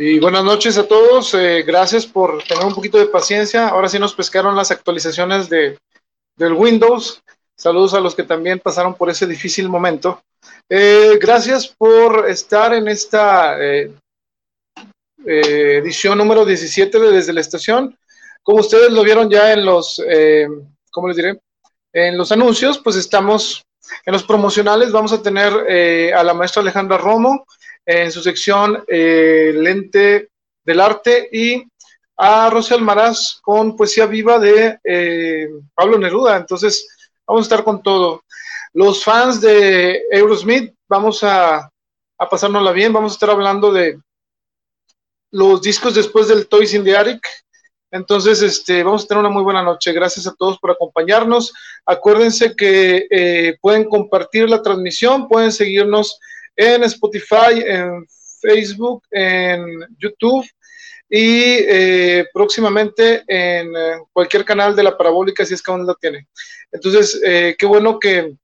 Y buenas noches a todos. Eh, gracias por tener un poquito de paciencia. Ahora sí nos pescaron las actualizaciones de, del Windows. Saludos a los que también pasaron por ese difícil momento. Eh, gracias por estar en esta eh, edición número 17 de Desde la Estación. Como ustedes lo vieron ya en los, ¿cómo les diré? En los anuncios, pues estamos en los promocionales. Vamos a tener a la maestra Alejandra Romo en su sección eh, Lente del Arte y a Rosy Almaraz con Poesía Viva de eh, Pablo Neruda. Entonces, vamos a estar con todo. Los fans de Eurosmith, vamos a, a pasárnosla bien, vamos a estar hablando de los discos después del Toys in the Attic. Entonces, este, vamos a tener una muy buena noche. Gracias a todos por acompañarnos. Acuérdense que eh, pueden compartir la transmisión, pueden seguirnos en Spotify, en Facebook, en YouTube y eh, próximamente en eh, cualquier canal de la parabólica si es que aún la tiene. Entonces, eh, qué bueno que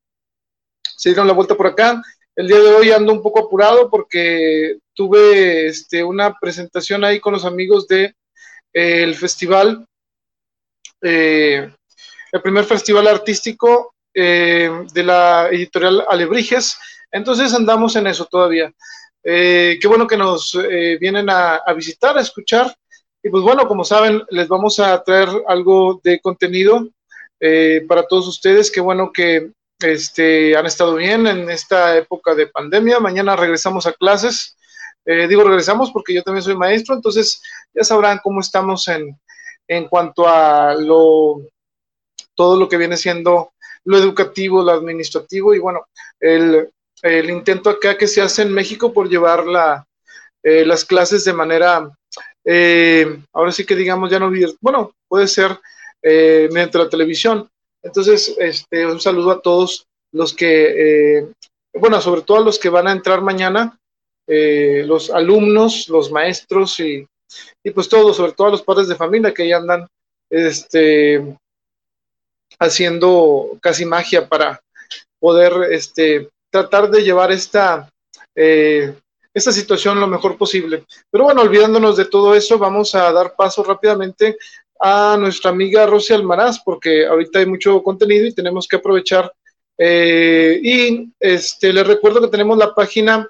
se dieron la vuelta por acá. El día de hoy ando un poco apurado porque tuve este, una presentación ahí con los amigos de el festival, el primer festival artístico de la editorial Alebrijes entonces andamos en eso todavía. Eh, qué bueno que nos eh, vienen a, visitar, a escuchar. Y pues bueno, como saben, les vamos a traer algo de contenido eh, para todos ustedes. Qué bueno que este, han estado bien en esta época de pandemia. Mañana regresamos a clases. digo regresamos porque yo también soy maestro, entonces ya sabrán cómo estamos en, en cuanto a lo, todo lo que viene siendo lo educativo, lo administrativo y bueno, el, el intento acá que se hace en México por llevar la, eh, las clases de manera, eh, ahora sí que digamos ya no, bueno, puede ser eh, mediante la televisión. Entonces, este, un saludo a todos los que, bueno, sobre todo a los que van a entrar mañana, los alumnos, los maestros y, y pues todos, sobre todo a los padres de familia que ya andan este, haciendo casi magia para poder este, tratar de llevar esta, eh, esta situación lo mejor posible. Pero bueno, olvidándonos de todo eso, vamos a dar paso rápidamente a nuestra amiga Rosy Almaraz, porque ahorita hay mucho contenido y tenemos que aprovechar. Eh, y este, les recuerdo que tenemos la página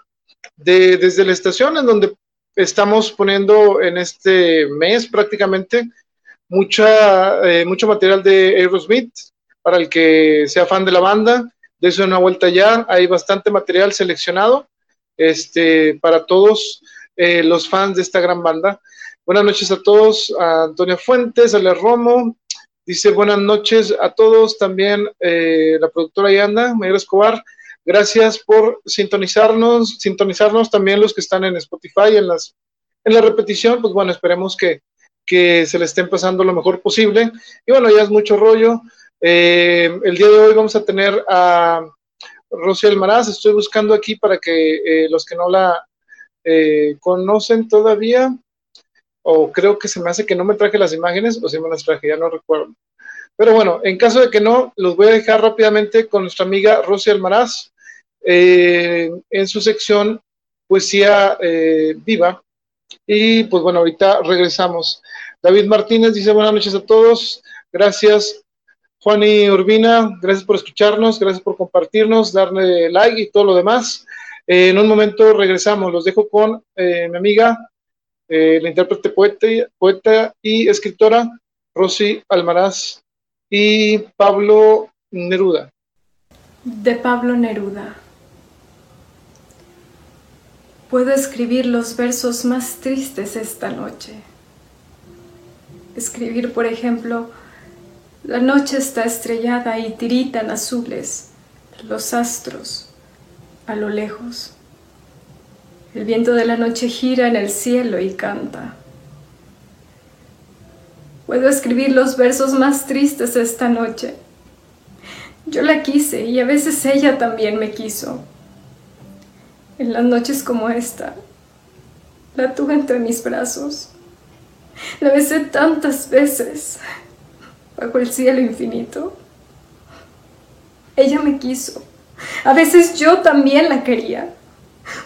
de Desde la Estación, en donde estamos poniendo en este mes prácticamente mucha, eh, mucho material de Aerosmith para el que sea fan de la banda Dese una vuelta ya, hay bastante material seleccionado este, para todos eh, los fans de esta gran banda. Buenas noches a todos, a Antonio Fuentes, a Le Romo, dice buenas noches a todos, también eh, la productora Yanda, Mayor Escobar, gracias por sintonizarnos, sintonizarnos también los que están en Spotify, en, las, en la repetición, pues bueno, esperemos que, que se le estén pasando lo mejor posible. Y bueno, ya es mucho rollo. Eh, el día de hoy vamos a tener a Rocío Almaraz. Estoy buscando aquí para que eh, los que no la eh, conocen todavía, o creo que se me hace que no me traje las imágenes, o si me las traje, ya no recuerdo. Pero bueno, en caso de que no, los voy a dejar rápidamente con nuestra amiga Rocío Almaraz en su sección Poesía Viva. Y pues bueno, ahorita regresamos. David Martínez dice buenas noches a todos. Gracias y Urbina, gracias por escucharnos, gracias por compartirnos, darle like y todo lo demás. Eh, en un momento regresamos, los dejo con eh, mi amiga, eh, la intérprete poeta, poeta y escritora Rosy Almaraz y Pablo Neruda. De Pablo Neruda. Puedo escribir los versos más tristes esta noche. Escribir, por ejemplo, la noche está estrellada y tiritan azules los astros a lo lejos. El viento de la noche gira en el cielo y canta. Puedo escribir los versos más tristes esta noche. Yo la quise y a veces ella también me quiso. En las noches como esta, la tuve entre mis brazos. La besé tantas veces bajo el cielo infinito. Ella me quiso. A veces yo también la quería.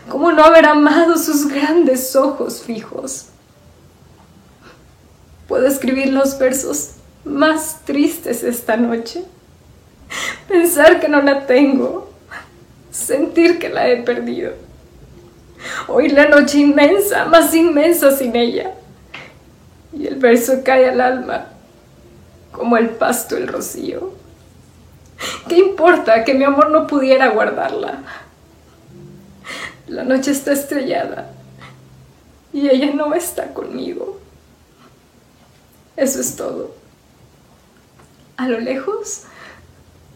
¿Cómo no haber amado sus grandes ojos fijos? Puedo escribir los versos más tristes esta noche. Pensar que no la tengo. Sentir que la he perdido. Hoy la noche inmensa, más inmensa sin ella. Y el verso cae al alma como el pasto el rocío. ¿Qué importa que mi amor no pudiera guardarla? La noche está estrellada y ella no está conmigo. Eso es todo. A lo lejos,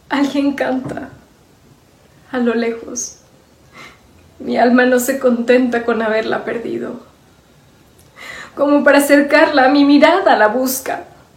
alguien canta. A lo lejos, mi alma no se contenta con haberla perdido. Como para acercarla, mi mirada la busca.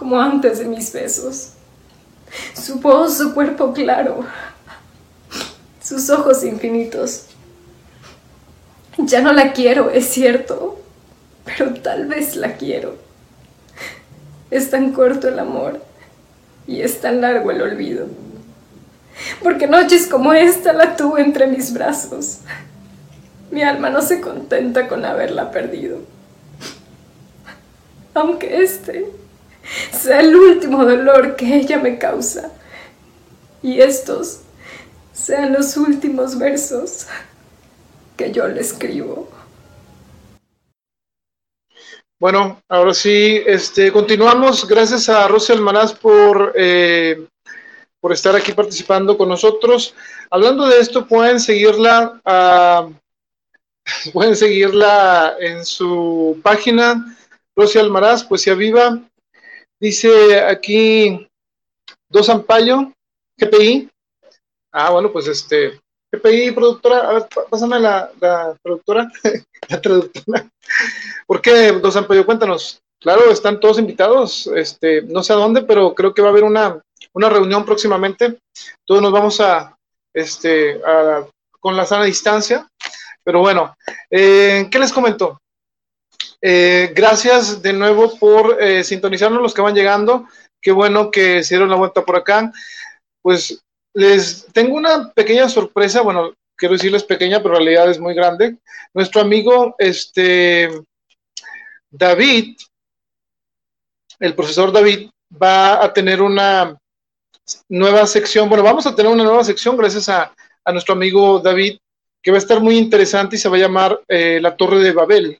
como antes de mis besos. Su voz, su cuerpo claro, sus ojos infinitos. Ya no la quiero, es cierto, pero tal vez la quiero. Es tan corto el amor y es tan largo el olvido. Porque noches como esta la tuve entre mis brazos. Mi alma no se contenta con haberla perdido. Aunque este sea el último dolor que ella me causa. Y estos sean los últimos versos que yo le escribo. Bueno, ahora sí, este, continuamos. Gracias a Rosy Almaraz por, eh, por estar aquí participando con nosotros. Hablando de esto, pueden seguirla, pueden seguirla en su página, Rosy Almaraz, Poesía Viva. Dice aquí Dos Ampayo, GPI. Ah, bueno, pues este, GPI, productora, a ver, pásame la, productora, la traductora. ¿Por qué, Dos Ampayo? Cuéntanos. Claro, están todos invitados, este, no sé a dónde, pero creo que va a haber una, una reunión próximamente. Todos nos vamos a, este, a, con la sana distancia. Pero bueno, eh, ¿qué les comento? Eh, gracias de nuevo por eh, sintonizarnos los que van llegando. Qué bueno que se dieron la vuelta por acá. Pues les tengo una pequeña sorpresa. Bueno, quiero decirles pequeña, pero en realidad es muy grande. Nuestro amigo este, David, el profesor David, va a tener una nueva sección. Bueno, vamos a tener una nueva sección gracias a, a nuestro amigo David, que va a estar muy interesante y se va a llamar eh, La Torre de Babel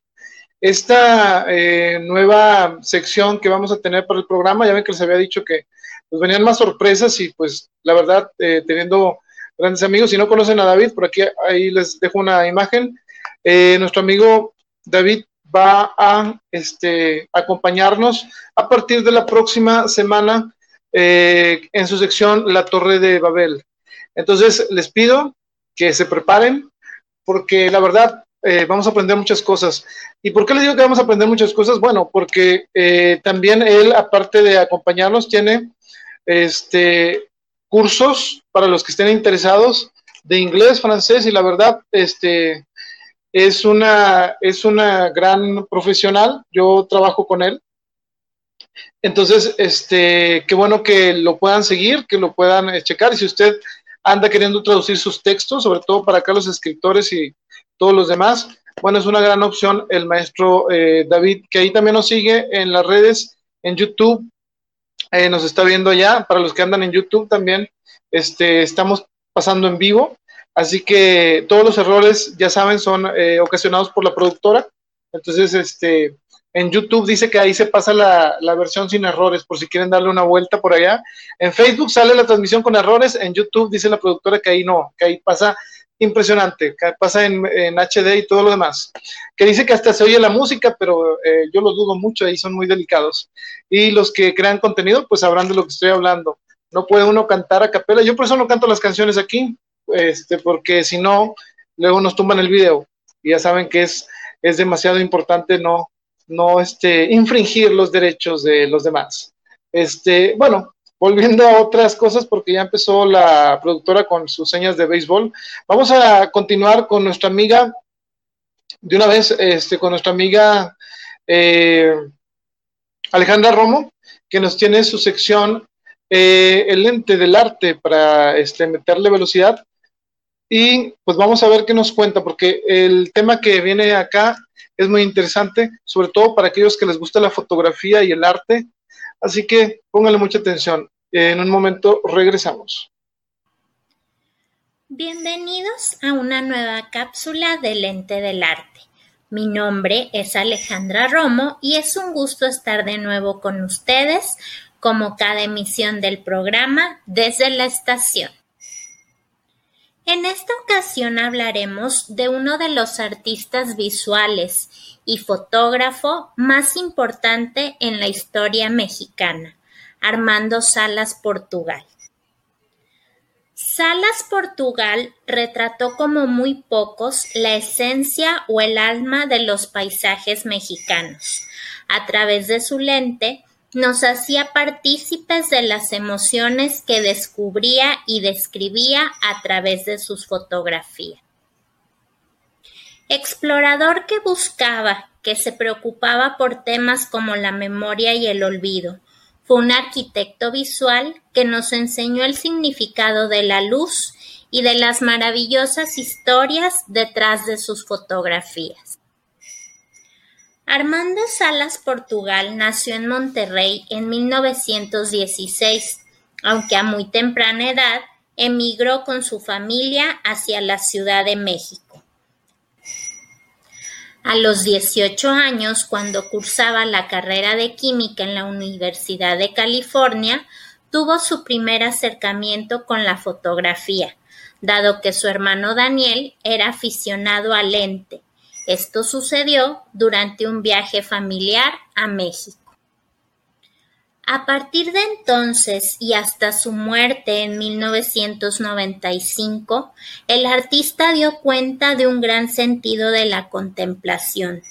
esta eh, nueva sección que vamos a tener para el programa, ya ven que les había dicho que pues, venían más sorpresas y pues la verdad, eh, teniendo grandes amigos, si no conocen a David, por aquí ahí les dejo una imagen. Eh, nuestro amigo David va a este, acompañarnos a partir de la próxima semana en su sección La Torre de Babel. Entonces, les pido que se preparen, porque la verdad, eh, vamos a aprender muchas cosas. ¿Y por qué le digo que vamos a aprender muchas cosas? Bueno, porque eh, también él, aparte de acompañarnos, tiene este, cursos para los que estén interesados de inglés, francés y la verdad, este, es una, es una gran profesional. Yo trabajo con él. Entonces, este, qué bueno que lo puedan seguir, que lo puedan eh, checar. Y si usted anda queriendo traducir sus textos, sobre todo para acá los escritores y todos los demás. Bueno, es una gran opción el maestro eh, David, que ahí también nos sigue en las redes, en YouTube, eh, nos está viendo ya, para los que andan en YouTube también, este, estamos pasando en vivo, así que todos los errores, ya saben, son eh, ocasionados por la productora, entonces, este, en YouTube dice que ahí se pasa la, la, versión sin errores, por si quieren darle una vuelta por allá. En Facebook sale la transmisión con errores, en YouTube dice la productora que ahí no, que ahí pasa impresionante, pasa en, HD y todo lo demás, que dice que hasta se oye la música, pero eh, yo lo dudo mucho, ahí son muy delicados. Y los que crean contenido, pues sabrán de lo que estoy hablando. No puede uno cantar a capela, yo por eso no canto las canciones aquí, este, porque si no, luego nos tumban el video. Y ya saben que es, es demasiado importante no, no este, infringir los derechos de los demás. Este, bueno, volviendo a otras cosas, porque ya empezó la productora con sus señas de béisbol, vamos a continuar con nuestra amiga, de una vez, este, con nuestra amiga eh, Alejandra Romo, que nos tiene su sección eh, El lente del arte para este, meterle velocidad. Y pues vamos a ver qué nos cuenta, porque el tema que viene acá es muy interesante, sobre todo para aquellos que les gusta la fotografía y el arte. Así que pónganle mucha atención. En un momento regresamos. Bienvenidos a una nueva cápsula de Lente del Arte. Mi nombre es Alejandra Romo y es un gusto estar de nuevo con ustedes como cada emisión del programa desde la estación. En esta ocasión hablaremos de uno de los artistas visuales y fotógrafo más importante en la historia mexicana, Armando Salas Portugal. Salas Portugal retrató como muy pocos la esencia o el alma de los paisajes mexicanos. A través de su lente nos hacía partícipes de las emociones que descubría y describía a través de sus fotografías. Explorador que buscaba, que se preocupaba por temas como la memoria y el olvido, fue un arquitecto visual que nos enseñó el significado de la luz y de las maravillosas historias detrás de sus fotografías. Armando Salas Portugal nació en Monterrey en 1916, aunque a muy temprana edad emigró con su familia hacia la Ciudad de México. A los 18 años, cuando cursaba la carrera de química en la Universidad de California, tuvo su primer acercamiento con la fotografía, dado que su hermano Daniel era aficionado al lente. Esto sucedió durante un viaje familiar a México. A partir de entonces y hasta su muerte en 1995, el artista dio cuenta de un gran sentido de la contemplación.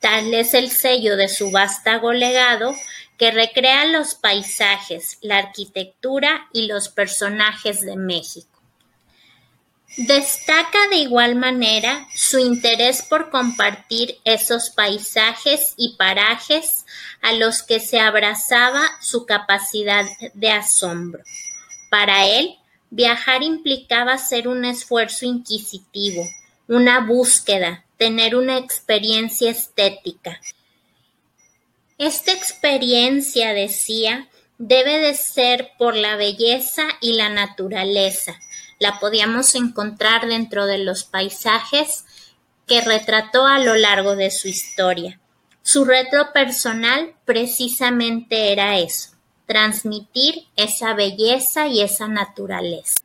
Tal es el sello de su vástago legado que recrea los paisajes, la arquitectura y los personajes de México. Destaca de igual manera su interés por compartir esos paisajes y parajes a los que se abrazaba su capacidad de asombro. Para él, viajar implicaba ser un esfuerzo inquisitivo, una búsqueda, tener una experiencia estética. Esta experiencia, decía, debe de ser por la belleza y la naturaleza, la podíamos encontrar dentro de los paisajes que retrató a lo largo de su historia. Su reto personal precisamente era eso, transmitir esa belleza y esa naturaleza.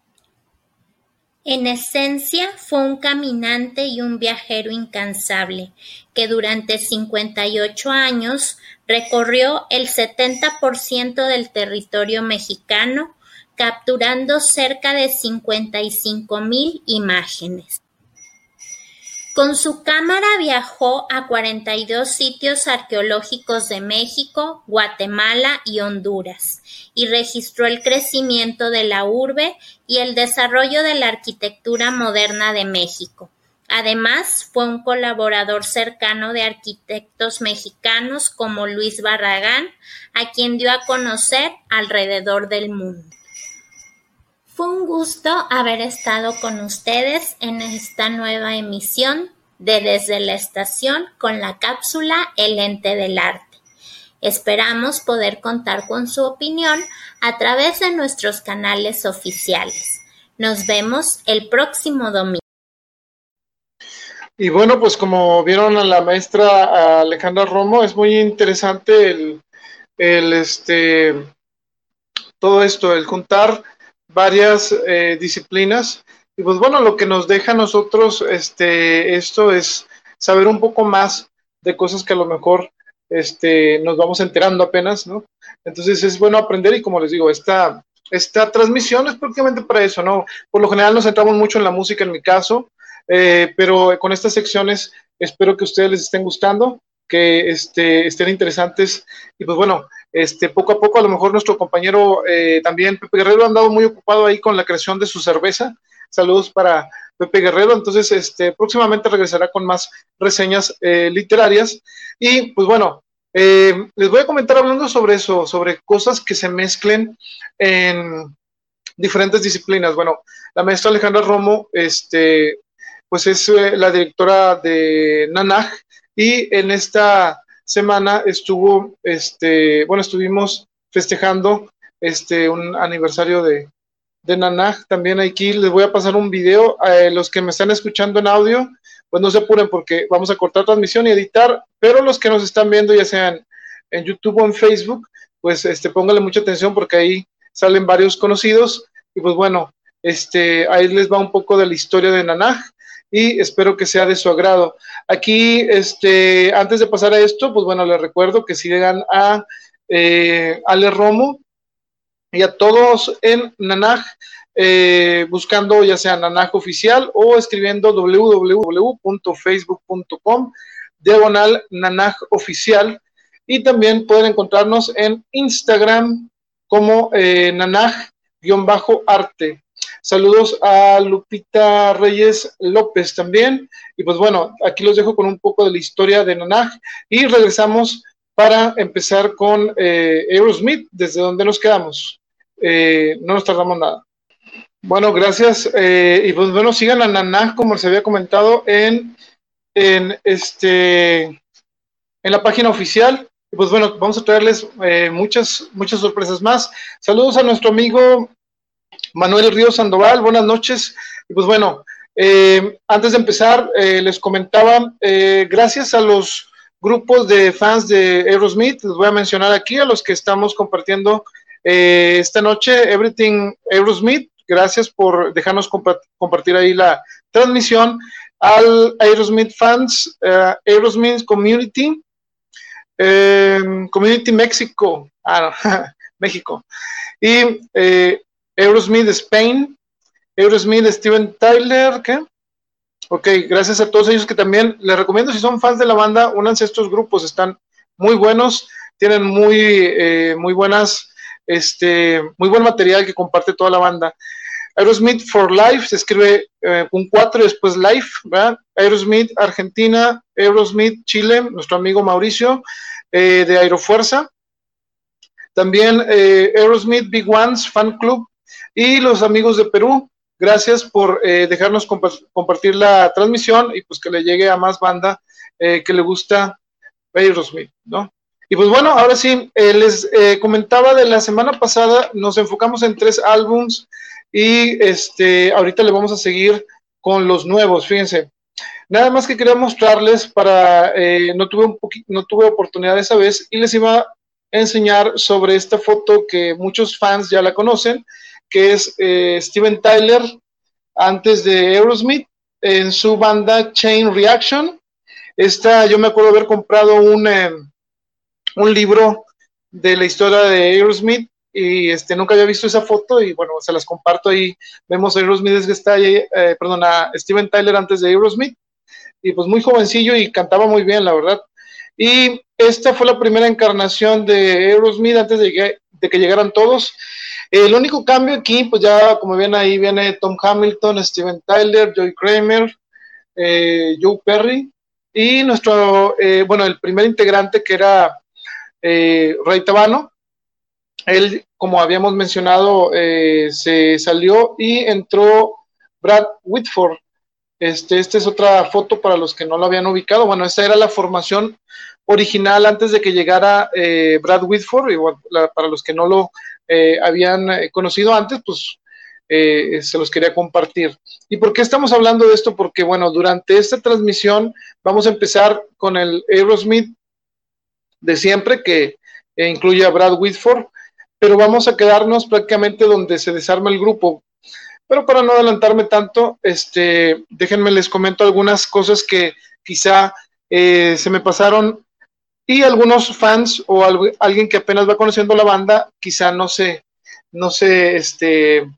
En esencia fue un caminante y un viajero incansable, que durante 58 años recorrió el 70% del territorio mexicano capturando cerca de 55 mil imágenes. Con su cámara viajó a 42 sitios arqueológicos de México, Guatemala y Honduras y registró el crecimiento de la urbe y el desarrollo de la arquitectura moderna de México. Además, fue un colaborador cercano de arquitectos mexicanos como Luis Barragán, a quien dio a conocer alrededor del mundo. Un gusto haber estado con ustedes en esta nueva emisión de Desde la Estación con la cápsula El ente del arte. Esperamos poder contar con su opinión a través de nuestros canales oficiales. Nos vemos el próximo domingo. Y bueno, pues como vieron a la maestra Alejandra Romo, es muy interesante el, el este todo esto, el juntar varias eh, disciplinas. Y pues bueno, lo que nos deja a nosotros este, esto es saber un poco más de cosas que a lo mejor este, nos vamos enterando apenas, ¿no? Entonces es bueno aprender y como les digo, esta, esta transmisión es prácticamente para eso, ¿no? Por lo general nos centramos mucho en la música, en mi caso, eh, pero con estas secciones espero que ustedes les estén gustando, que este, estén interesantes y pues bueno, este, poco a poco a lo mejor nuestro compañero eh, también, Pepe Guerrero, ha andado muy ocupado ahí con la creación de su cerveza. Saludos para Pepe Guerrero. Entonces, este, próximamente regresará con más reseñas eh, literarias. Y pues bueno, eh, les voy a comentar hablando sobre eso, sobre cosas que se mezclen en diferentes disciplinas. Bueno, la maestra Alejandra Romo, este, pues es la directora de NANAJ y en esta semana estuvo, este, bueno, estuvimos festejando este, un aniversario de, de Nanaj. También aquí les voy a pasar un video. A los que me están escuchando en audio, pues no se apuren porque vamos a cortar transmisión y editar, pero los que nos están viendo, ya sean en YouTube o en Facebook, pues este, pónganle mucha atención porque ahí salen varios conocidos. Y pues bueno, este, ahí les va un poco de la historia de Nanaj y espero que sea de su agrado. Aquí, este, antes de pasar a esto, pues bueno, les recuerdo que sigan a eh, Ale Romo, y a todos en Nanaj, eh, buscando ya sea Nanaj oficial o escribiendo www.facebook.com diagonal Nanaj oficial y también pueden encontrarnos en Instagram como eh, Nanaj-arte. Saludos a Lupita Reyes López también. Y pues bueno, aquí los dejo con un poco de la historia de Nanaj y regresamos para empezar con eh, Aerosmith, desde donde nos quedamos. Eh, no nos tardamos nada. Bueno, gracias. Eh, y pues bueno, sigan a Naná, como se había comentado, en, en, este, en la página oficial. Y pues bueno, vamos a traerles eh, muchas, muchas sorpresas más. Saludos a nuestro amigo Manuel Río Sandoval, buenas noches. Y pues bueno, antes de empezar, les comentaba, gracias a los grupos de fans de Aerosmith, les voy a mencionar aquí a los que estamos compartiendo eh, esta noche, Everything Aerosmith, gracias por dejarnos compartir ahí la transmisión. Al Aerosmith fans, Aerosmith Community, Community México, ah, México, y eh, Aerosmith Spain, Aerosmith Steven Tyler, ¿qué? Ok, gracias a todos ellos que también les recomiendo, si son fans de la banda, únanse a estos grupos, están muy buenos, tienen muy, muy buenas este, muy buen material que comparte toda la banda. Aerosmith for Life se escribe eh, cuatro y después Life, ¿verdad? Aerosmith Argentina, Aerosmith Chile, nuestro amigo Mauricio eh, de Aerofuerza. También eh, Aerosmith Big Ones Fan Club y los amigos de Perú. Gracias por dejarnos compartir la transmisión y pues que le llegue a más banda que le gusta Aerosmith, ¿no? Y pues bueno, ahora sí, eh, les eh, comentaba de la semana pasada, nos enfocamos en tres álbums y este, ahorita le vamos a seguir con los nuevos, fíjense. Nada más que quería mostrarles para, eh, no, tuve un no tuve oportunidad esa vez y les iba a enseñar sobre esta foto que muchos fans ya la conocen, que es Steven Tyler antes de Aerosmith en su banda Chain Reaction. Esta, yo me acuerdo haber comprado un em, un libro de la historia de Aerosmith y este nunca había visto esa foto y bueno, se las comparto ahí. Vemos a Aerosmith que está ahí, eh, perdón, a Steven Tyler antes de Aerosmith y pues muy jovencillo y cantaba muy bien, la verdad. Y esta fue la primera encarnación de Aerosmith antes de de que llegaran todos. El único cambio aquí, pues ya como ven ahí, viene Tom Hamilton, Steven Tyler, Joey Kramer, eh, Joe Perry y nuestro, eh, bueno, el primer integrante que era eh, Ray Tabano. Él, como habíamos mencionado, se salió y entró Brad Whitford. Este, esta es otra foto para los que no lo habían ubicado. Bueno, esta era la formación original antes de que llegara Brad Whitford. Igual, para los que no lo eh, habían conocido antes, pues se los quería compartir. ¿Y por qué estamos hablando de esto? Porque, bueno, durante esta transmisión vamos a empezar con el Aerosmith de siempre, que eh, incluye a Brad Whitford, pero vamos a quedarnos prácticamente donde se desarma el grupo. Pero para no adelantarme tanto, este, déjenme les comento algunas cosas que quizá eh, se me pasaron y algunos fans o alguien que apenas va conociendo la banda, quizá no se, no se, este,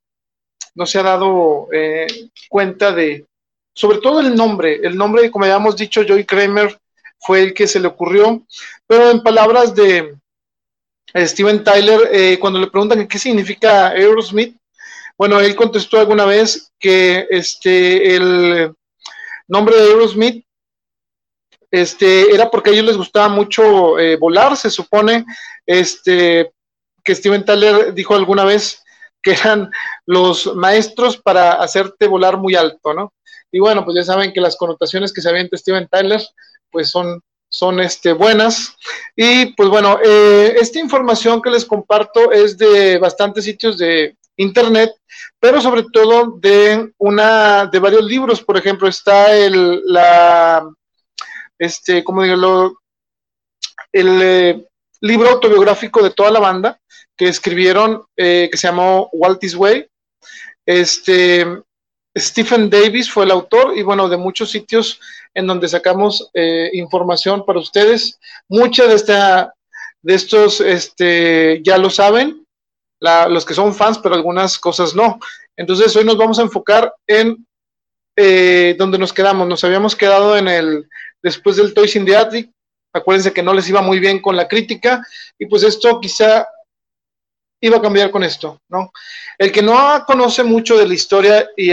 no se ha dado eh, cuenta de, sobre todo el nombre, el nombre, como habíamos dicho, Joey Kramer fue el que se le ocurrió, pero en palabras de Steven Tyler, eh, cuando le preguntan qué significa Aerosmith, bueno, él contestó alguna vez que este, el nombre de Aerosmith este, era porque a ellos les gustaba mucho eh, volar, se supone, este, que Steven Tyler dijo alguna vez que eran los maestros para hacerte volar muy alto, ¿no? Y bueno, pues ya saben que las connotaciones que se avienta Steven Tyler, pues son, son este, buenas. Y pues bueno, eh, esta información que les comparto es de bastantes sitios de internet, pero sobre todo de una, de varios libros. Por ejemplo, está el, la, este, ¿cómo digo? el eh, libro autobiográfico de toda la banda que escribieron, eh, que se llamó Walt Is Way. Este, Stephen Davis fue el autor y bueno, de muchos sitios en donde sacamos eh, información para ustedes. Mucha de esta, de estos, este, ya lo saben, los que son fans, pero algunas cosas no. Entonces hoy nos vamos a enfocar en donde nos quedamos. Nos habíamos quedado en el, después del Toys in the Attic. Acuérdense que no les iba muy bien con la crítica y pues esto quizá iba a cambiar con esto, ¿no? El que no conoce mucho de la historia y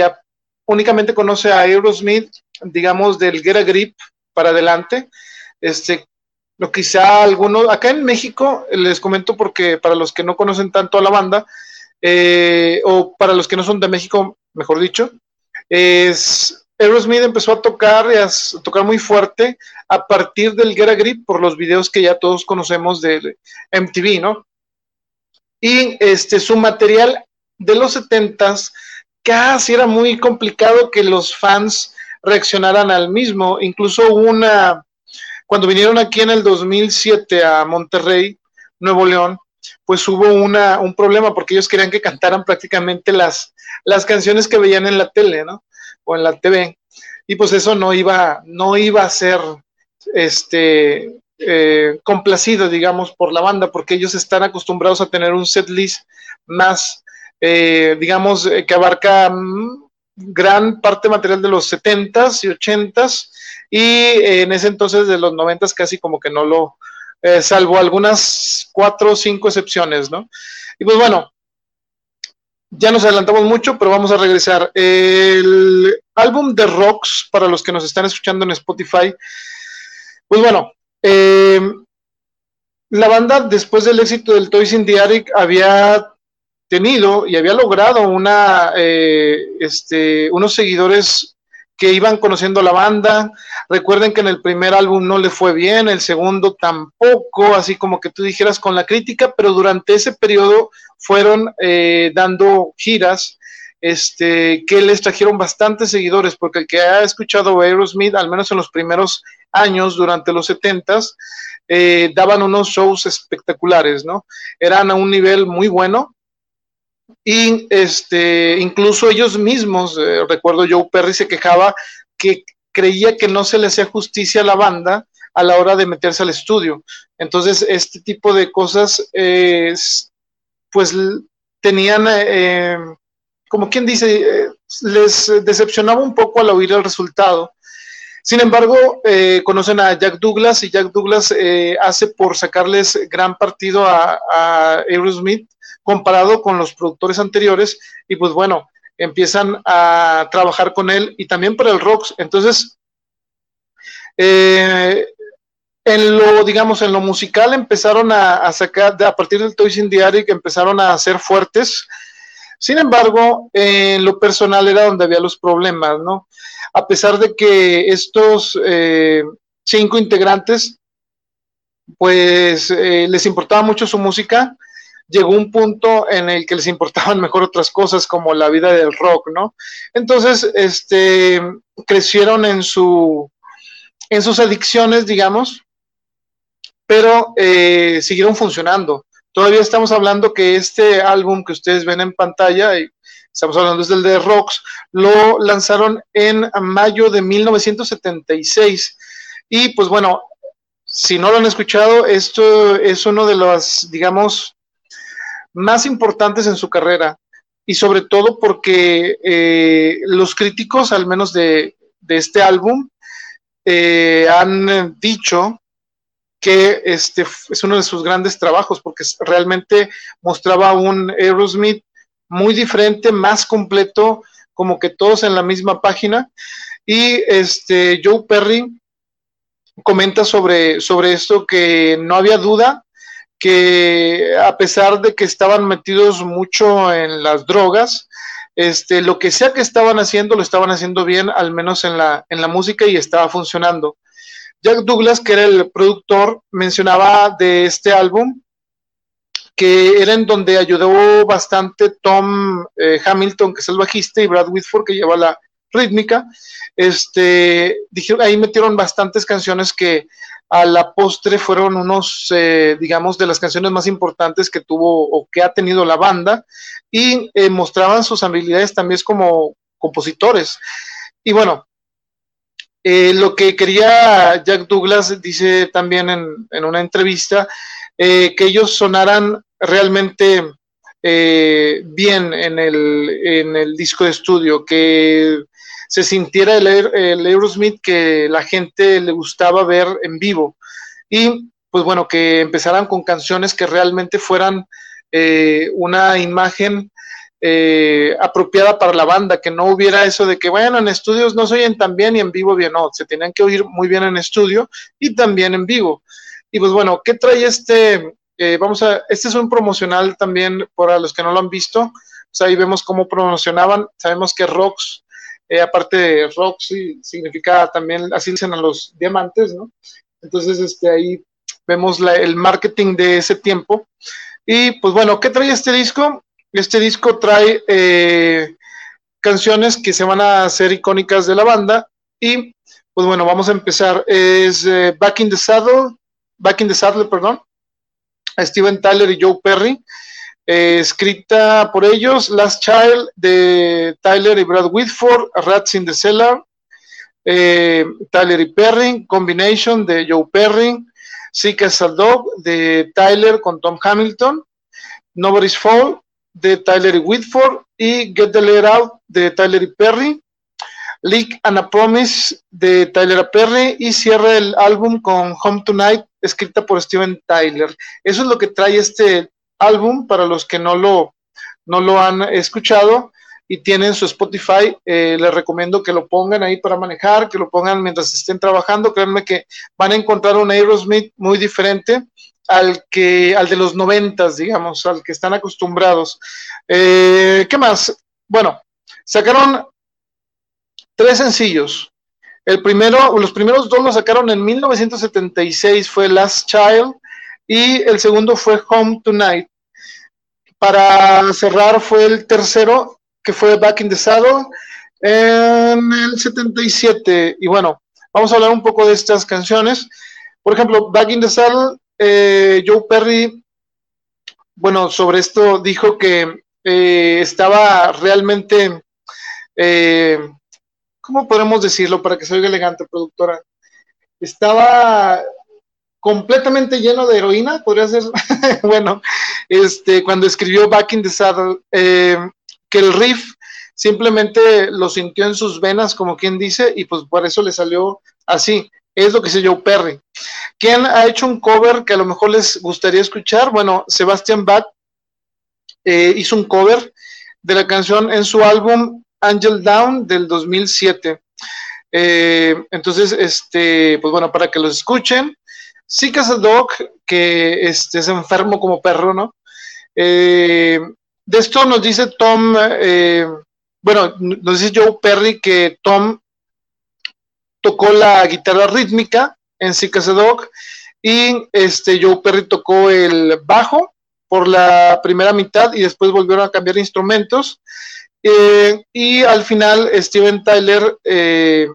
únicamente conoce a Aerosmith, digamos, del Get a Grip para adelante, este, lo quizá algunos, acá en México, les comento porque para los que no conocen tanto a la banda, eh, o para los que no son de México, mejor dicho, es Aerosmith empezó a tocar y a tocar muy fuerte a partir del Get a Grip por los videos que ya todos conocemos de MTV, ¿no? y este, su material de los setentas casi era muy complicado que los fans reaccionaran al mismo. Incluso una, cuando vinieron aquí en el 2007 a Monterrey, Nuevo León, pues hubo una, un problema porque ellos querían que cantaran prácticamente las, las canciones que veían en la tele, ¿no? O en la TV. Y pues eso no iba, no iba a ser este, eh, complacido, digamos, por la banda, porque ellos están acostumbrados a tener un set list más, eh, digamos, eh, que abarca mm, gran parte material de los 70s y 80s, y en ese entonces de los 90s casi como que no lo, salvo algunas cuatro o cinco excepciones, ¿no? Y pues bueno, ya nos adelantamos mucho, pero vamos a regresar. El álbum de Rocks, para los que nos están escuchando en Spotify, pues bueno, eh, la banda, después del éxito del Toys in the había tenido y había logrado una, eh, este, unos seguidores que iban conociendo la banda. Recuerden que en el primer álbum no le fue bien, el segundo tampoco, así como que tú dijeras con la crítica, pero durante ese periodo fueron eh, dando giras este, que les trajeron bastantes seguidores, porque el que ha escuchado Aerosmith, al menos en los primeros años, durante los 70 eh, daban unos shows espectaculares, ¿no? Eran a un nivel muy bueno. Y este, incluso ellos mismos, eh, recuerdo Joe Perry se quejaba que creía que no se le hacía justicia a la banda a la hora de meterse al estudio. Entonces, este tipo de cosas, pues tenían eh, como quien dice, eh, les decepcionaba un poco al oír el resultado. Sin embargo, eh, conocen a Jack Douglas y Jack Douglas eh, hace por sacarles gran partido a, Aerosmith comparado con los productores anteriores y pues bueno, empiezan a trabajar con él y también para el Rocks. Entonces, en lo, digamos, en lo musical empezaron a, sacar, a partir del Toys in the Attic, empezaron a ser fuertes sin embargo, en lo personal era donde había los problemas, ¿no? A pesar de que estos eh, cinco integrantes, pues eh, les importaba mucho su música, llegó un punto en el que les importaban mejor otras cosas como la vida del rock, ¿no? Entonces, este, crecieron en su, en sus adicciones, digamos, pero eh, siguieron funcionando. Todavía estamos hablando que este álbum que ustedes ven en pantalla, estamos hablando desde el de Rocks, lo lanzaron en mayo de 1976. Y pues bueno, si no lo han escuchado, esto es uno de los, digamos, más importantes en su carrera. Y sobre todo porque eh, los críticos, al menos de de este álbum eh, han dicho que este es uno de sus grandes trabajos porque realmente mostraba un Aerosmith muy diferente, más completo, como que todos en la misma página. Y este Joe Perry comenta sobre, sobre esto que no había duda que a pesar de que estaban metidos mucho en las drogas, este, lo que sea que estaban haciendo, lo estaban haciendo bien, al menos en la, en la música y estaba funcionando. Jack Douglas, que era el productor, mencionaba de este álbum que era en donde ayudó bastante Tom eh, Hamilton, que es el bajista, y Brad Whitford, que lleva la rítmica. Este, dijeron, ahí metieron bastantes canciones que a la postre fueron unos, eh, digamos, de las canciones más importantes que tuvo o que ha tenido la banda y eh, mostraban sus habilidades también como compositores. Y bueno, lo que quería Jack Douglas dice también en, una entrevista que ellos sonaran realmente eh, bien en el, en el, disco de estudio, que se sintiera el, el, Aerosmith que la gente le gustaba ver en vivo. Y pues bueno, que empezaran con canciones que realmente fueran eh, una imagen eh, apropiada para la banda, que no hubiera eso de que, bueno, en estudios no se oyen tan bien y en vivo bien, no, se tenían que oír muy bien en estudio y también en vivo. Y pues bueno, ¿qué trae este, vamos a, este es un promocional también para los que no lo han visto. ahí vemos cómo promocionaban. Sabemos que Rox, eh, aparte de Rox, significa también, así dicen a los diamantes, ¿no? Entonces, este, ahí vemos el marketing de ese tiempo. Y pues bueno, ¿qué trae este disco? Este disco trae eh, canciones que se van a hacer icónicas de la banda. Y pues bueno, vamos a empezar. Es eh, Back in the Saddle, Back in the Saddle, perdón. Steven Tyler y Joe Perry, eh, escrita por ellos, Last Child de Tyler y Brad Whitford, Rats in the Cellar, Tyler y Perry, Combination de Joe Perry, Sick as a Dog de Tyler con Tom Hamilton, Nobody's Fall de Tyler Whitford y Get the Letter Out de Tyler Perry, Leak and a Promise de Tyler Perry y cierra el álbum con Home Tonight escrita por Steven Tyler. Eso es lo que trae este álbum para los que no lo, no lo han escuchado y tienen su Spotify, eh, les recomiendo que lo pongan ahí para manejar, que lo pongan mientras estén trabajando. Créanme que van a encontrar un Aerosmith muy diferente al que al de los noventas, digamos, al que están acostumbrados. Eh, ¿Qué más? Bueno, sacaron tres sencillos. El primero, los primeros dos los sacaron en 1976, fue Last Child, y el segundo fue Home Tonight. Para cerrar fue el tercero, que fue Back in the Saddle, en el 77. Y bueno, vamos a hablar un poco de estas canciones. Por ejemplo, Back in the Saddle, eh, Joe Perry, bueno, sobre esto dijo que eh, estaba realmente eh, ¿cómo podemos decirlo para que se oiga elegante, productora? Estaba completamente lleno de heroína, podría ser, bueno, este, cuando escribió Back in the Saddle, eh, que el riff simplemente lo sintió en sus venas, como quien dice, y pues por eso le salió así. Es lo que se Joe Perry. ¿Quién ha hecho un cover que a lo mejor les gustaría escuchar? Bueno, Sebastian Bach eh, hizo un cover de la canción en su álbum Angel Down del 2007. Eh, entonces, este, pues bueno, para que los escuchen. Sí que es dog, que es enfermo como perro, ¿no? Eh, de esto nos dice Tom, eh, bueno, nos dice Joe Perry que Tom tocó la guitarra rítmica en Sick as Dog y este Joe Perry tocó el bajo por la primera mitad y después volvieron a cambiar instrumentos. Eh, y al final Steven Tyler eh,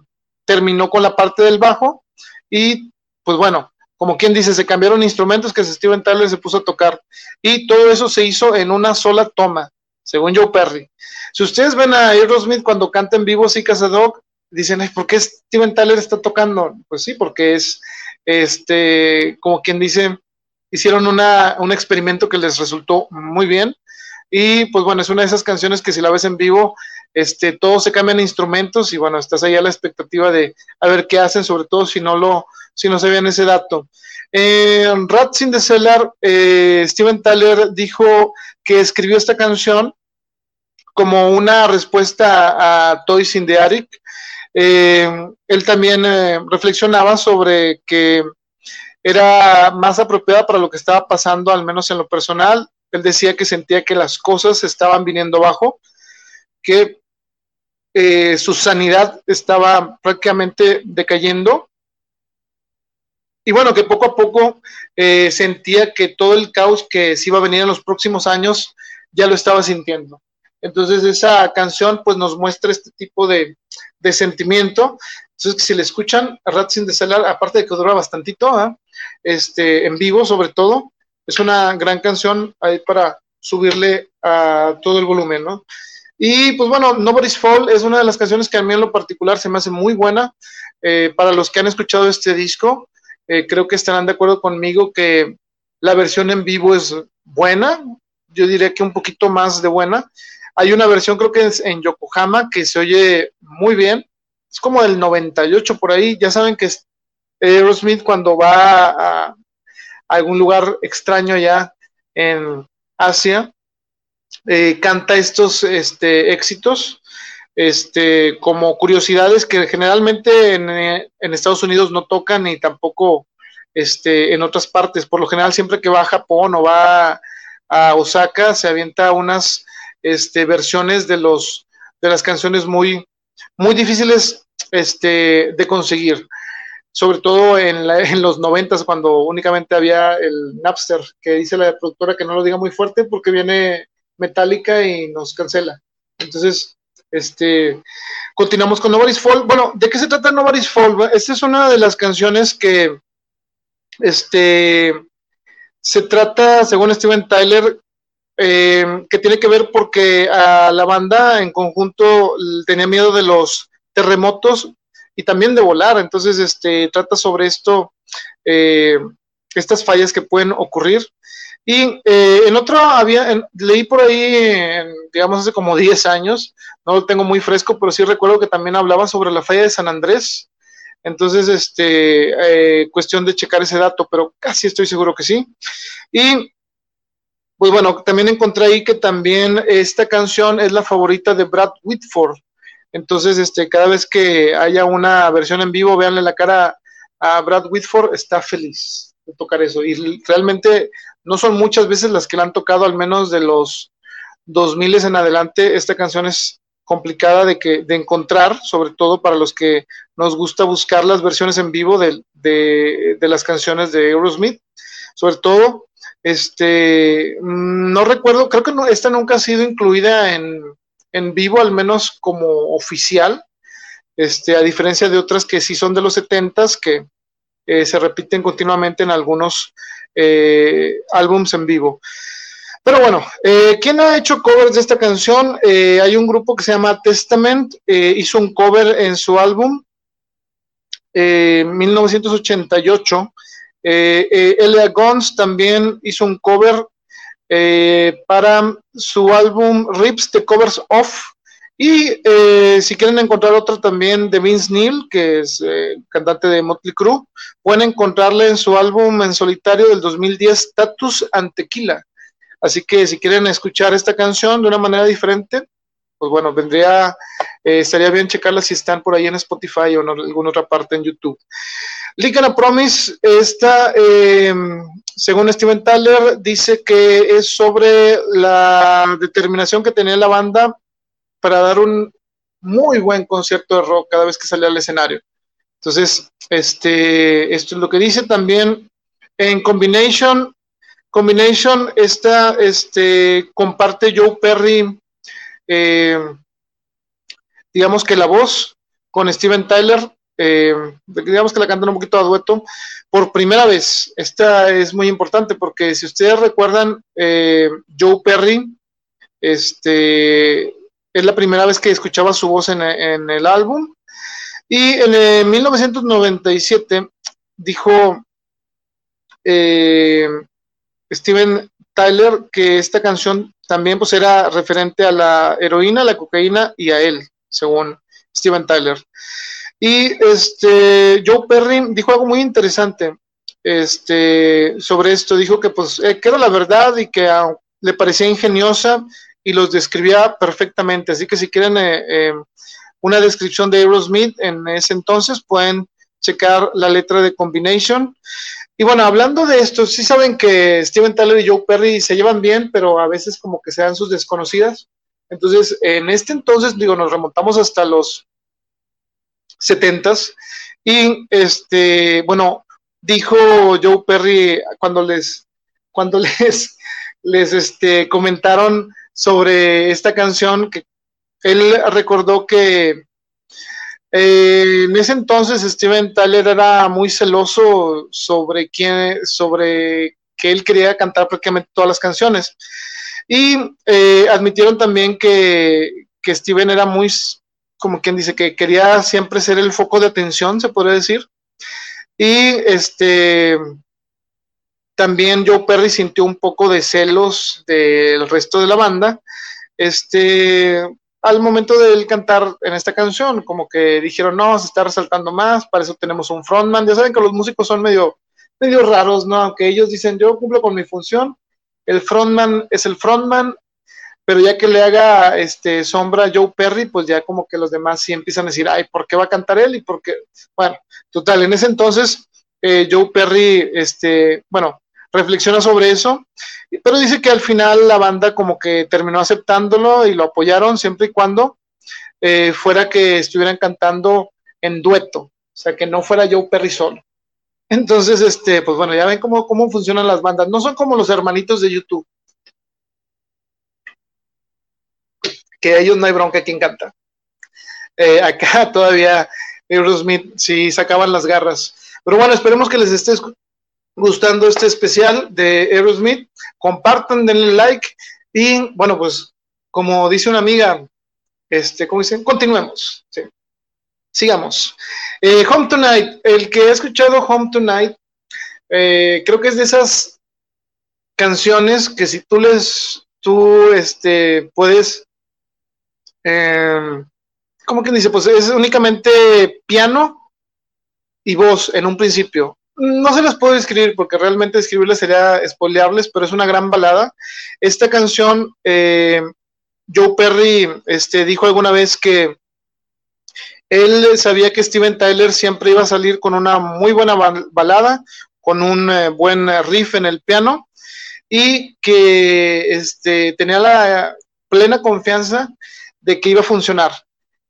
terminó con la parte del bajo y pues bueno, como quien dice, se cambiaron instrumentos que Steven Tyler se puso a tocar. Y todo eso se hizo en una sola toma, según Joe Perry. Si ustedes ven a Aerosmith cuando canta en vivo as Dog, dicen, ¿por qué Steven Tyler está tocando? Pues sí, porque es, este, como quien dice, hicieron una, un experimento que les resultó muy bien y pues bueno, es una de esas canciones que si la ves en vivo, este, todos se cambian instrumentos y bueno, estás ahí a la expectativa de a ver qué hacen, sobre todo si no lo, si no sabían ese dato. En Rats in the Cellar, eh, Steven Tyler dijo que escribió esta canción como una respuesta a Toys in the Attic. Eh, él también eh, reflexionaba sobre que era más apropiada para lo que estaba pasando, al menos en lo personal. Él decía que sentía que las cosas estaban viniendo abajo, que eh, su sanidad estaba prácticamente decayendo. Y bueno, que poco a poco sentía que todo el caos que se iba a venir en los próximos años ya lo estaba sintiendo. Entonces esa canción pues nos muestra este tipo de, sentimiento. Entonces si le escuchan a Rats in the Cellar, aparte de que dura bastantito, ¿ah? este, en vivo sobre todo, es una gran canción ahí para subirle a todo el volumen, ¿no? Y pues bueno, Nobody's Fall es una de las canciones que a mí en lo particular se me hace muy buena. Eh, para los que han escuchado este disco, eh, creo que estarán de acuerdo conmigo que la versión en vivo es buena, yo diría que un poquito más de buena. Hay una versión, creo que es en Yokohama, que se oye muy bien. Es como del 98 por ahí. Ya saben que Aerosmith cuando va a, algún lugar extraño allá en Asia, eh, canta estos este, éxitos este, como curiosidades que generalmente en, en, Estados Unidos no tocan y tampoco este, en otras partes. Por lo general, siempre que va a Japón o va a Osaka, se avienta unas este, versiones de, los, de las canciones muy, muy difíciles este, de conseguir. Sobre todo en, en los noventas, cuando únicamente había el Napster, que dice la productora que no lo diga muy fuerte porque viene Metallica y nos cancela. Entonces, este, continuamos con Nobody's Fall. Bueno, ¿de qué se trata Nobody's Fall? Esta es una de las canciones que, este, se trata, según Steven Tyler, eh, que tiene que ver porque a la banda en conjunto tenía miedo de los terremotos y también de volar. Entonces, este, trata sobre esto, eh, estas fallas que pueden ocurrir. Y eh, en otro había, leí por ahí, digamos, hace como 10 años, no lo tengo muy fresco, pero sí recuerdo que también hablaba sobre la falla de San Andrés. Entonces, este, cuestión de checar ese dato, pero casi estoy seguro que sí. Y pues bueno, también encontré ahí que también esta canción es la favorita de Brad Whitford. Entonces, este, cada vez que haya una versión en vivo, véanle la cara a Brad Whitford, está feliz de tocar eso. Y realmente no son muchas veces las que le han tocado, al menos de los 2000 en adelante. Esta canción es complicada de, que, de encontrar, sobre todo para los que nos gusta buscar las versiones en vivo de, de, de las canciones de Aerosmith. Sobre todo, este, no recuerdo, creo que esta nunca ha sido incluida en, en vivo, al menos como oficial, este, a diferencia de otras que sí son de los setentas, que eh, se repiten continuamente en algunos eh, álbums en vivo. Pero bueno, eh, ¿quién ha hecho covers de esta canción? hay un grupo que se llama Testament, hizo un cover en su álbum 1988 eh, eh, Elia Gons también hizo un cover eh, para su álbum Rips the Covers Off. Y eh, si quieren encontrar otro también de Vince Neil, que es cantante de Motley Crue, pueden encontrarle en su álbum en solitario del 2010, Status Antequila. Así que si quieren escuchar esta canción de una manera diferente, pues bueno, vendría, estaría bien checarla si están por ahí en Spotify o en alguna otra parte en YouTube. Lick a Promise, esta, em, según Steven Tyler, dice que es sobre la determinación que tenía la banda para dar un muy buen concierto de rock cada vez que salía al escenario. Entonces, este, esto es lo que dice también en Combination. Combination, esta, este, comparte Joe Perry, em, digamos que la voz con Steven Tyler eh, digamos que la cantan un poquito a dueto, por primera vez. Esta es muy importante porque si ustedes recuerdan, eh, Joe Perry, este, es la primera vez que escuchaba su voz en, el álbum. Y en 1997 dijo eh, Steven Tyler que esta canción también pues era referente a la heroína, la cocaína y a él, según Steven Tyler. Y este Joe Perry dijo algo muy interesante este, sobre esto. Dijo que pues eh, que era la verdad y que le parecía ingeniosa y los describía perfectamente. Así que si quieren eh, eh, una descripción de Aerosmith en ese entonces, pueden checar la letra de Combination. Y bueno, hablando de esto, sí saben que Steven Tyler y Joe Perry se llevan bien, pero a veces como que se dan sus desconocidas. Entonces, en este entonces, digo, nos remontamos hasta los setentas y este, bueno, dijo Joe Perry cuando les, cuando les, les este, comentaron sobre esta canción que él recordó que eh, en ese entonces Steven Tyler era muy celoso sobre quién, sobre que él quería cantar prácticamente todas las canciones. Y eh, admitieron también que, que, Steven era muy, como quien dice, que quería siempre ser el foco de atención, se podría decir. Y este también Joe Perry sintió un poco de celos del resto de la banda. Este, al momento de él cantar en esta canción, como que dijeron, no, se está resaltando más, para eso tenemos un frontman. Ya saben que los músicos son medio, medio raros, ¿no? Aunque ellos dicen, yo cumplo con mi función, el frontman es el frontman, pero ya que le haga este sombra a Joe Perry, pues ya como que los demás sí empiezan a decir, ay, ¿por qué va a cantar él? Y por qué, bueno, total, en ese entonces eh, Joe Perry, este, bueno, reflexiona sobre eso, pero dice que al final la banda como que terminó aceptándolo y lo apoyaron siempre y cuando eh, fuera que estuvieran cantando en dueto, o sea, que no fuera Joe Perry solo. Entonces, este, pues bueno, ya ven cómo, cómo funcionan las bandas. No son como los hermanitos de YouTube. Que ellos no hay bronca quien canta. Eh, acá todavía Aerosmith sí sacaban las garras. Pero bueno, esperemos que les esté gustando este especial de Aerosmith. Compartan, denle like y bueno, pues como dice una amiga, este, ¿cómo dicen? Continuemos. Sigamos. Eh, Home Tonight, el que ha escuchado Home Tonight, eh, creo que es de esas canciones que si tú les, tú, este, puedes, eh, ¿cómo que dice? Pues es únicamente piano y voz en un principio no se las puedo escribir porque realmente escribirles sería espoleables, pero es una gran balada. Esta canción, eh, Joe Perry este, dijo alguna vez que él sabía que Steven Tyler siempre iba a salir con una muy buena balada, con un eh, buen riff en el piano y que este, tenía la plena confianza de que iba a funcionar.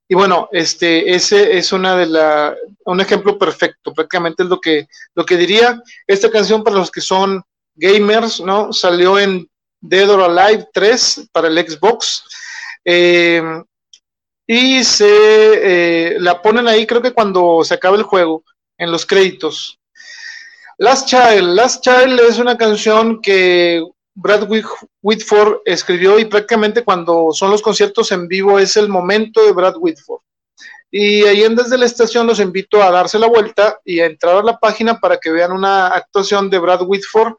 Y bueno, este, ese es una de la, un ejemplo perfecto, prácticamente es lo que, lo que diría. Esta canción para los que son gamers, ¿no? Salió en Dead or Alive 3 para el Xbox. Eh, y se eh, la ponen ahí, creo que cuando se acaba el juego, en los créditos. Last Child, Last Child es una canción que Brad Whitford escribió y prácticamente cuando son los conciertos en vivo es el momento de Brad Whitford. Y ahí en desde la estación los invito a darse la vuelta y a entrar a la página para que vean una actuación de Brad Whitford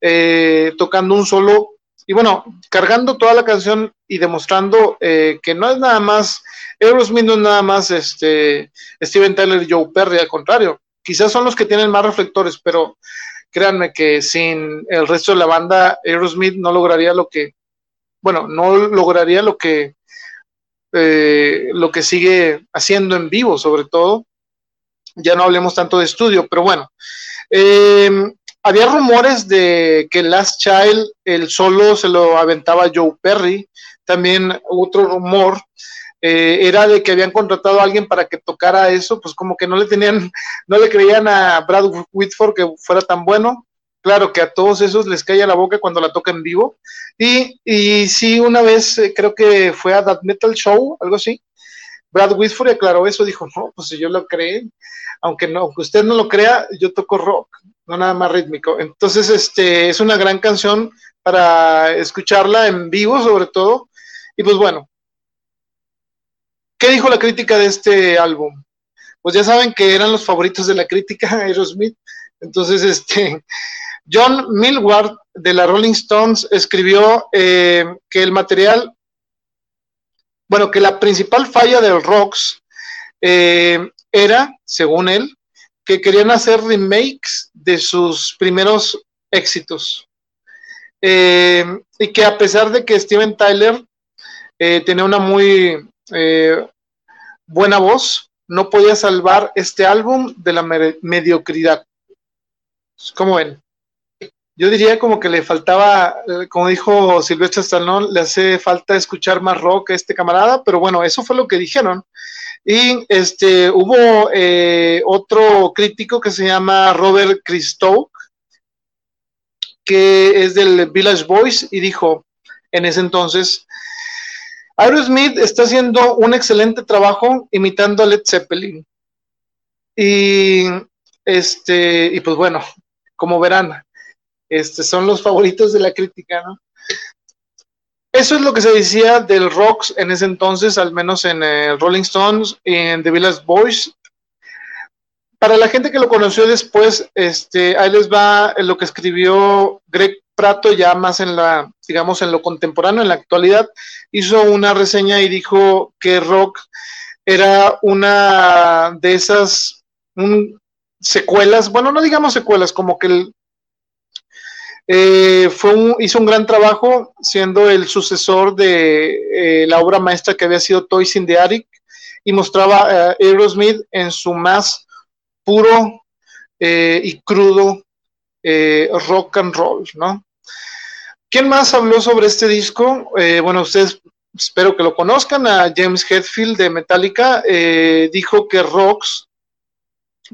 eh, tocando un solo y bueno, cargando toda la canción y demostrando eh, que no es nada más, Aerosmith no es nada más este, Steven Tyler y Joe Perry, al contrario, quizás son los que tienen más reflectores, pero créanme que sin el resto de la banda, Aerosmith no lograría lo que, bueno, no lograría lo que, eh, lo que sigue haciendo en vivo, sobre todo. Ya no hablemos tanto de estudio, pero bueno. Em, había rumores de que Last Child, el solo se lo aventaba Joe Perry. También otro rumor eh, era de que habían contratado a alguien para que tocara eso, pues como que no le tenían, no le creían a Brad Whitford que fuera tan bueno. Claro que a todos esos les cae la boca cuando la toca en vivo. Y, y sí, una vez eh, creo que fue a That Metal Show, algo así. Brad Whitford aclaró eso, dijo, no, pues si yo lo creé, aunque no, aunque usted no lo crea, yo toco rock, no nada más rítmico. Entonces, este, es una gran canción para escucharla en vivo, sobre todo. Y pues bueno, ¿Qué dijo la crítica de este álbum? Pues ya saben que eran los favoritos de la crítica, Aerosmith. Entonces, este, John Millward de la Rolling Stones escribió eh, que el material, bueno, que la principal falla del Rocks eh, era, según él, que querían hacer remakes de sus primeros éxitos. Eh, y que a pesar de que Steven Tyler tenía una muy buena voz, no podía salvar este álbum de la mediocridad. ¿Cómo ven? Yo diría como que le faltaba, eh, como dijo Silvestre Stallone, le hace falta escuchar más rock a este camarada, pero bueno, eso fue lo que dijeron. Y este hubo eh, otro crítico que se llama Robert Christou, que es del Village Boys, y dijo en ese entonces, Aerosmith está haciendo un excelente trabajo imitando a Led Zeppelin. Y este, y pues bueno, como verán, este, son los favoritos de la crítica, ¿no? Eso es lo que se decía del rocks en ese entonces, al menos en eh, Rolling Stones en The Village Boys. Para la gente que lo conoció después, este, ahí les va lo que escribió Greg Prato ya más en la, digamos, en lo contemporáneo, en la actualidad. Hizo una reseña y dijo que rock era una de esas secuelas, bueno, no digamos secuelas, como que el, eh, fue hizo un gran trabajo siendo el sucesor de eh, la obra maestra que había sido Toys in the Attic y mostraba a Aerosmith en su más puro eh, y crudo rock and roll, ¿no? ¿Quién más habló sobre este disco? bueno, ustedes espero que lo conozcan, a James Hetfield de Metallica, dijo que Rocks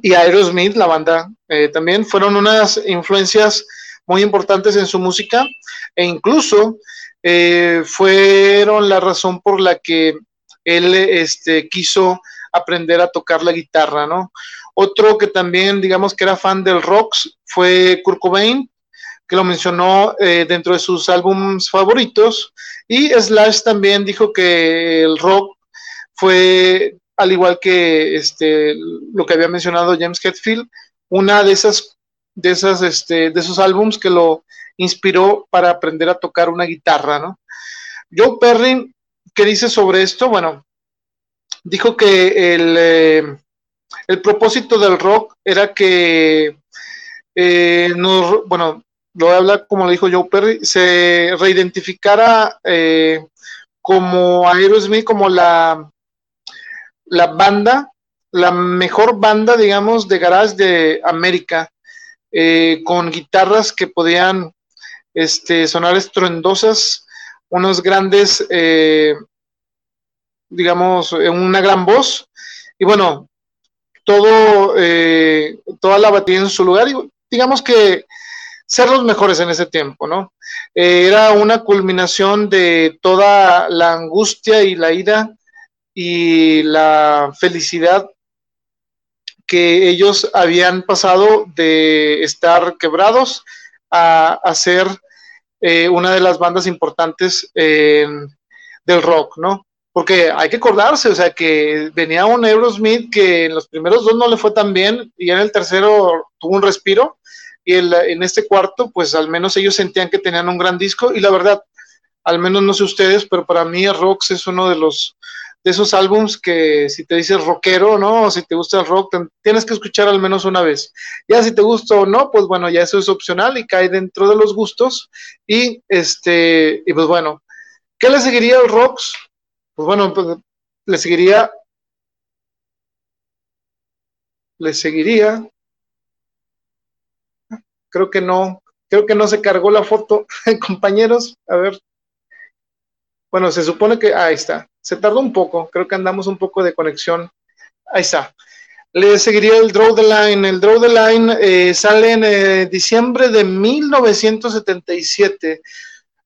y Aerosmith, la banda, también fueron unas influencias muy importantes en su música e incluso eh, fueron la razón por la que él este, quiso aprender a tocar la guitarra, ¿no? Otro que también, digamos que era fan del rock fue Kurt Cobain, que lo mencionó eh, dentro de sus álbumes favoritos, y Slash también dijo que el rock fue, al igual que este, lo que había mencionado James Hetfield, una de esas de, esas, este, de esos álbums que lo inspiró para aprender a tocar una guitarra, ¿no? Joe Perry, ¿qué dice sobre esto? Bueno, dijo que el, eh, el propósito del rock era que, eh, bueno, lo voy a hablar como lo dijo Joe Perry, se reidentificara eh, como Aerosmith, como la, la banda, la mejor banda, digamos, de garage de América. Eh, con guitarras que podían este, sonar estruendosas, unos grandes, eh, digamos, eh, una gran voz, y bueno, todo, toda la batida en su lugar, y digamos que ser los mejores en ese tiempo, ¿no? era una culminación de toda la angustia y la ira y la felicidad que ellos habían pasado de estar quebrados a, ser eh, una de las bandas importantes del rock, ¿no? Porque hay que acordarse, o sea, que venía un Aerosmith que en los primeros dos no le fue tan bien y en el tercero tuvo un respiro y en este cuarto, pues al menos ellos sentían que tenían un gran disco y la verdad, al menos no sé ustedes, pero para mí Rocks es uno de los de esos álbums que si te dices rockero, ¿no? Si te gusta el rock, tienes que escuchar al menos una vez. Ya si te gusta o no, pues bueno, ya eso es opcional y cae dentro de los gustos. Y este, y pues bueno, ¿qué le seguiría al rocks? Pues bueno, pues, le seguiría. Le seguiría. Creo que no, creo que no se cargó la foto, compañeros. A ver. Bueno, se supone que ahí está. Se tardó un poco, creo que andamos un poco de conexión. Ahí está. Le seguiría el Draw the Line. El Draw the Line eh, sale en eh, diciembre de 1977.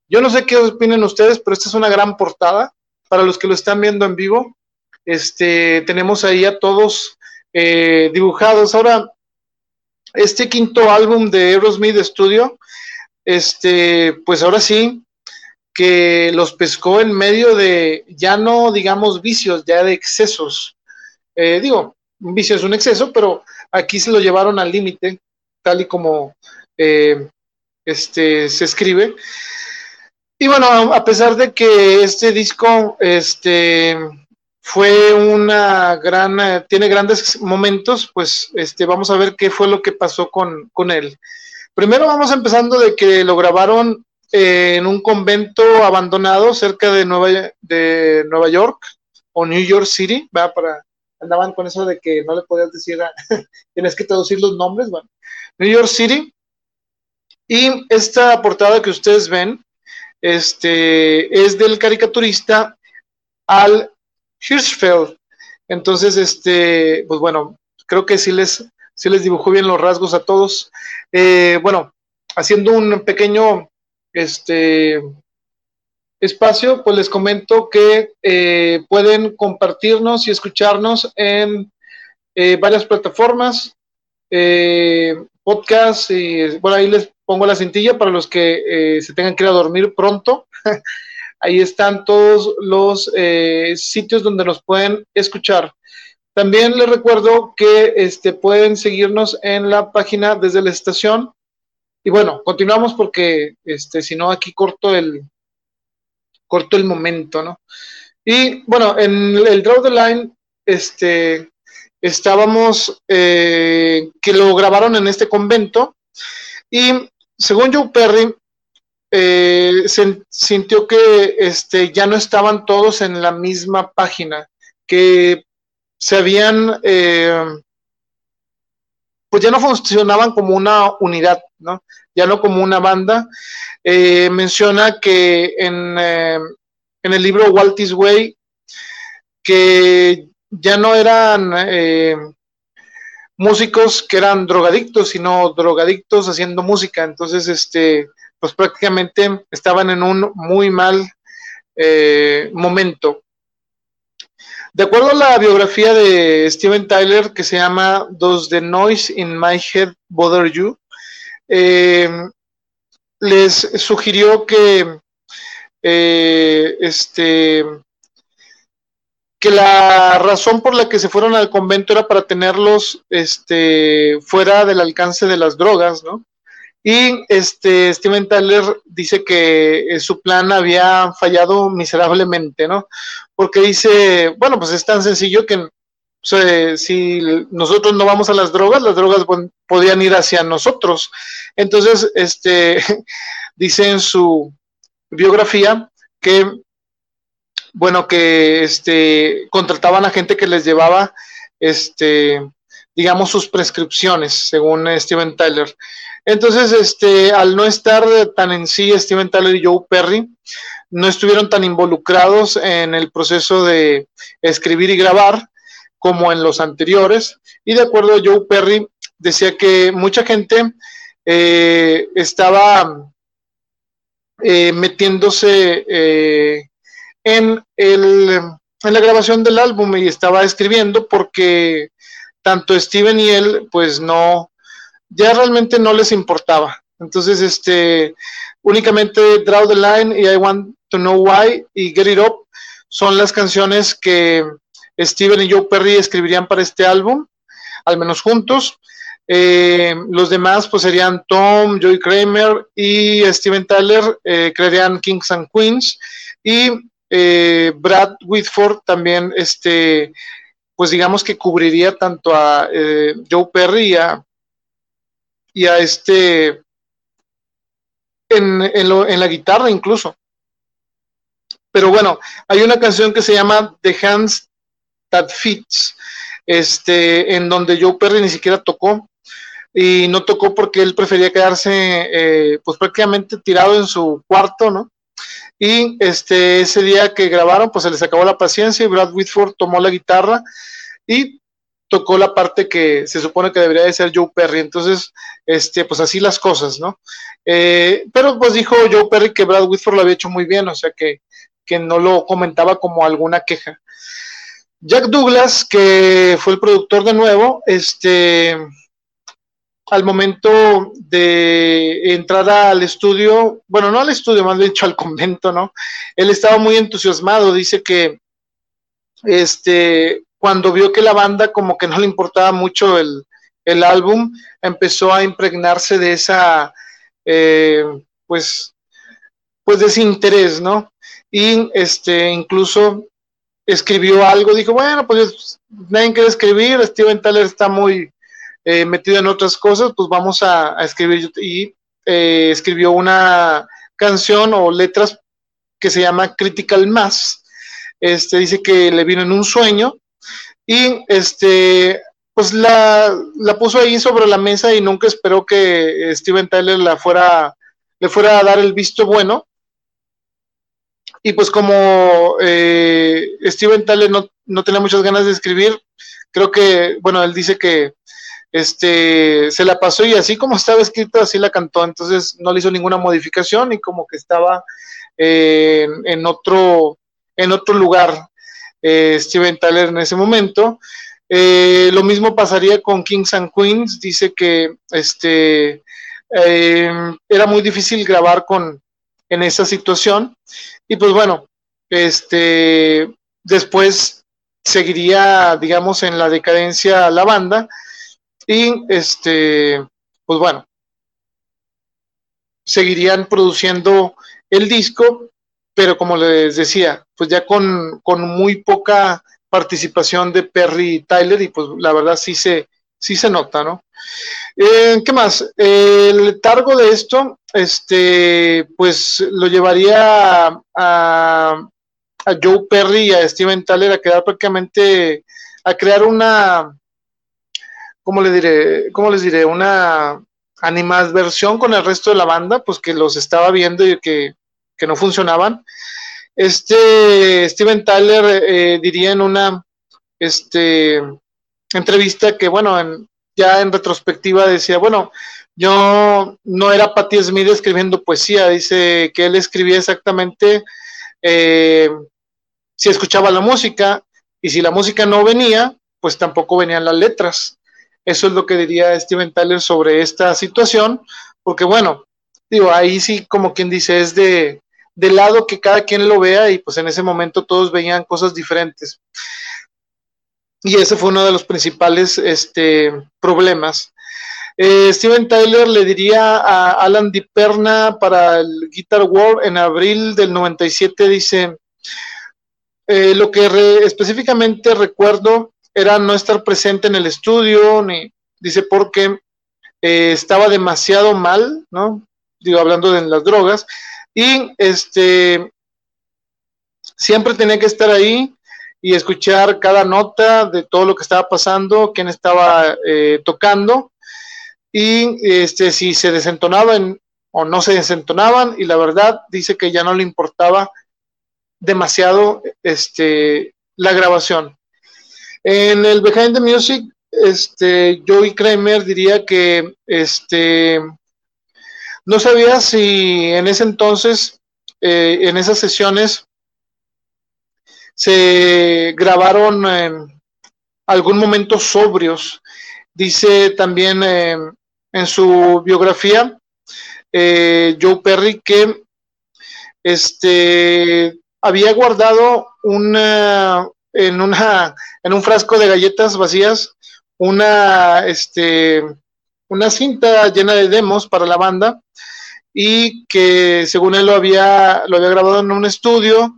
Yo no sé qué opinen ustedes, pero esta es una gran portada. Para los que lo están viendo en vivo, este, tenemos ahí a todos eh, dibujados. Ahora, este quinto álbum de Aerosmith Studio, este, pues ahora sí, que los pescó en medio de, ya no digamos vicios, ya de excesos. Eh, digo, un vicio es un exceso, pero aquí se lo llevaron al límite, tal y como eh, este, se escribe. Y bueno, a pesar de que este disco este, fue una gran, eh, tiene grandes momentos, pues este, vamos a ver qué fue lo que pasó con, con él. Primero vamos empezando de que lo grabaron en un convento abandonado cerca de Nueva, de Nueva York o New York City, va para andaban con eso de que no le podías decir, tienes que traducir los nombres, bueno, New York City. Y esta portada que ustedes ven este, es del caricaturista Al Hirschfeld. Entonces, este, pues bueno, creo que sí les, sí les dibujó bien los rasgos a todos. Eh, bueno, haciendo un pequeño este, espacio, pues les comento que eh, pueden compartirnos y escucharnos en eh, varias plataformas, podcast, y bueno, ahí les pongo la cintilla para los que eh, se tengan que ir a dormir pronto. Ahí están todos los eh, sitios donde nos pueden escuchar. También les recuerdo que este, pueden seguirnos en la página desde la estación. Y bueno, continuamos porque este, si no, aquí corto el, corto el momento, ¿no? Y bueno, en el Draw the Line, este, estábamos, eh, que lo grabaron en este convento. Y según Joe Perry, eh, se sintió que este, ya no estaban todos en la misma página, que se habían, eh, pues ya no funcionaban como una unidad, ¿no? Ya no como una banda. Eh, menciona que en, en, el libro Walt Way, que ya no eran músicos que eran drogadictos, sino drogadictos haciendo música. Entonces, este, pues prácticamente estaban en un muy mal eh, momento. De acuerdo a la biografía de Steven Tyler, que se llama Does the Noise in My Head Bother You? Eh, les sugirió que eh, este, que la razón por la que se fueron al convento era para tenerlos este, fuera del alcance de las drogas, ¿no? Y este, Steven Tyler dice que eh, su plan había fallado miserablemente, ¿no? Porque dice, bueno, pues es tan sencillo que si nosotros no vamos a las drogas, las drogas podían ir hacia nosotros. Entonces, este, dice en su biografía que bueno, que este, contrataban a gente que les llevaba, este, digamos, sus prescripciones, según Steven Tyler. Entonces, este, al no estar tan en sí Steven Tyler y Joe Perry, no estuvieron tan involucrados en el proceso de escribir y grabar como en los anteriores. Y de acuerdo a Joe Perry, decía que mucha gente eh, estaba eh, metiéndose eh, en, el, en la grabación del álbum y estaba escribiendo porque tanto Steven y él, pues no, ya realmente no les importaba. Entonces, este, únicamente Draw the Line y I Want to Know Why y Get It Up son las canciones que Steven y Joe Perry escribirían para este álbum, al menos juntos. Eh, los demás pues serían Tom, Joey Kramer y Steven Tyler, eh, crearían Kings and Queens y eh, Brad Whitford también, este, pues digamos que cubriría tanto a eh, Joe Perry y a, y a este, en, en, la guitarra incluso. Pero bueno, hay una canción que se llama The Hands That Fits, este, en donde Joe Perry ni siquiera tocó y no tocó porque él prefería quedarse eh, pues prácticamente tirado en su cuarto, ¿no? Y este, ese día que grabaron, pues se les acabó la paciencia y Brad Whitford tomó la guitarra y tocó la parte que se supone que debería de ser Joe Perry. Entonces, este, pues así las cosas, ¿no? Eh, pero pues dijo Joe Perry que Brad Whitford lo había hecho muy bien, o sea que, que no lo comentaba como alguna queja. Jack Douglas, que fue el productor de nuevo, este, al momento de entrar al estudio, bueno, no al estudio, más bien dicho al convento, ¿no? Él estaba muy entusiasmado, dice que este, cuando vio que la banda como que no le importaba mucho el, álbum, empezó a impregnarse de esa eh, pues, pues desinterés, ¿no? Y este, incluso escribió algo, dijo, bueno, pues nadie quiere escribir, Steven Tyler está muy eh, metido en otras cosas, pues vamos a, escribir. Y eh, escribió una canción o letras que se llama Critical Mass. Este, dice que le vino en un sueño y este, pues la, la puso ahí sobre la mesa y nunca esperó que Steven Tyler la fuera, le fuera a dar el visto bueno. Y pues como eh, Steven Tyler no, no, tenía muchas ganas de escribir, creo que, bueno, él dice que este, se la pasó y así como estaba escrita, así la cantó, entonces no le hizo ninguna modificación y como que estaba eh, en, otro, en otro lugar eh, Steven Tyler en ese momento. Lo mismo pasaría con Kings and Queens, dice que este, era muy difícil grabar con, en esa situación y pues bueno, este, después seguiría, digamos, en la decadencia la banda y este, pues bueno, seguirían produciendo el disco, pero como les decía, pues ya con, muy poca participación de Perry y Tyler, y pues la verdad sí se, sí se nota, ¿no? Eh, ¿Qué más? el letargo de esto, este, pues lo llevaría a, Joe Perry y a Steven Tyler a quedar prácticamente, a crear una, ¿cómo le diré? ¿Cómo les diré? Una animadversión con el resto de la banda, pues que los estaba viendo y que, no funcionaban. Este Steven Tyler eh, diría en una este, entrevista que, bueno, ya en retrospectiva decía, bueno, yo no era Patti Smith escribiendo poesía, dice que él escribía exactamente eh, si escuchaba la música y si la música no venía, pues tampoco venían las letras. Eso es lo que diría Steven Tyler sobre esta situación, porque bueno, digo, ahí sí como quien dice, es de, lado que cada quien lo vea y pues en ese momento todos veían cosas diferentes. Y ese fue uno de los principales este, problemas. Eh, Steven Tyler le diría a Alan DiPerna para el Guitar World en abril del 97, dice, eh, lo que específicamente recuerdo era no estar presente en el estudio, ni dice porque eh, estaba demasiado mal, ¿no? Digo, hablando de las drogas, y este siempre tenía que estar ahí y escuchar cada nota de todo lo que estaba pasando, quién estaba eh, tocando, y este si se desentonaban o no se desentonaban, y la verdad dice que ya no le importaba demasiado este la grabación. En el Behind the Music, este, Joey Kramer diría que este, no sabía si en ese entonces, eh, en esas sesiones, se grabaron en algún momento sobrios. Dice también en su biografía eh, Joe Perry que este, había guardado una, en, una, en un frasco de galletas vacías una, este, una cinta llena de demos para la banda y que según él lo había, lo había grabado en un estudio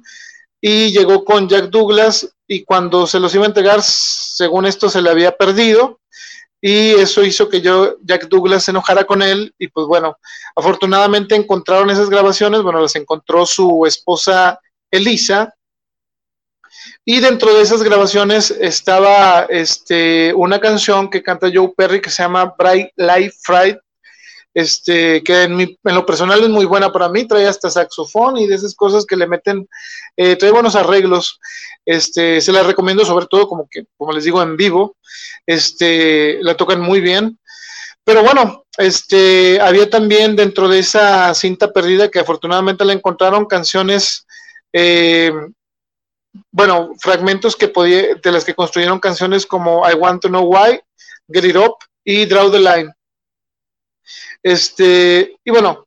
y llegó con Jack Douglas y cuando se los iba a entregar, según esto, se le había perdido y eso hizo que yo, Jack Douglas se enojara con él y pues bueno, afortunadamente encontraron esas grabaciones, bueno, las encontró su esposa Elisa. Y dentro de esas grabaciones estaba este, una canción que canta Joe Perry que se llama Bright Light Fright, este, que en, en, lo personal es muy buena para mí, trae hasta saxofón y de esas cosas que le meten, eh, trae buenos arreglos, este, se la recomiendo sobre todo como que, como les digo, en vivo, este, la tocan muy bien, pero bueno, este, había también dentro de esa cinta perdida que afortunadamente la encontraron canciones eh, bueno, fragmentos que podía, de las que construyeron canciones como I Want to Know Why, Get It Up y Draw the Line. Este, y bueno,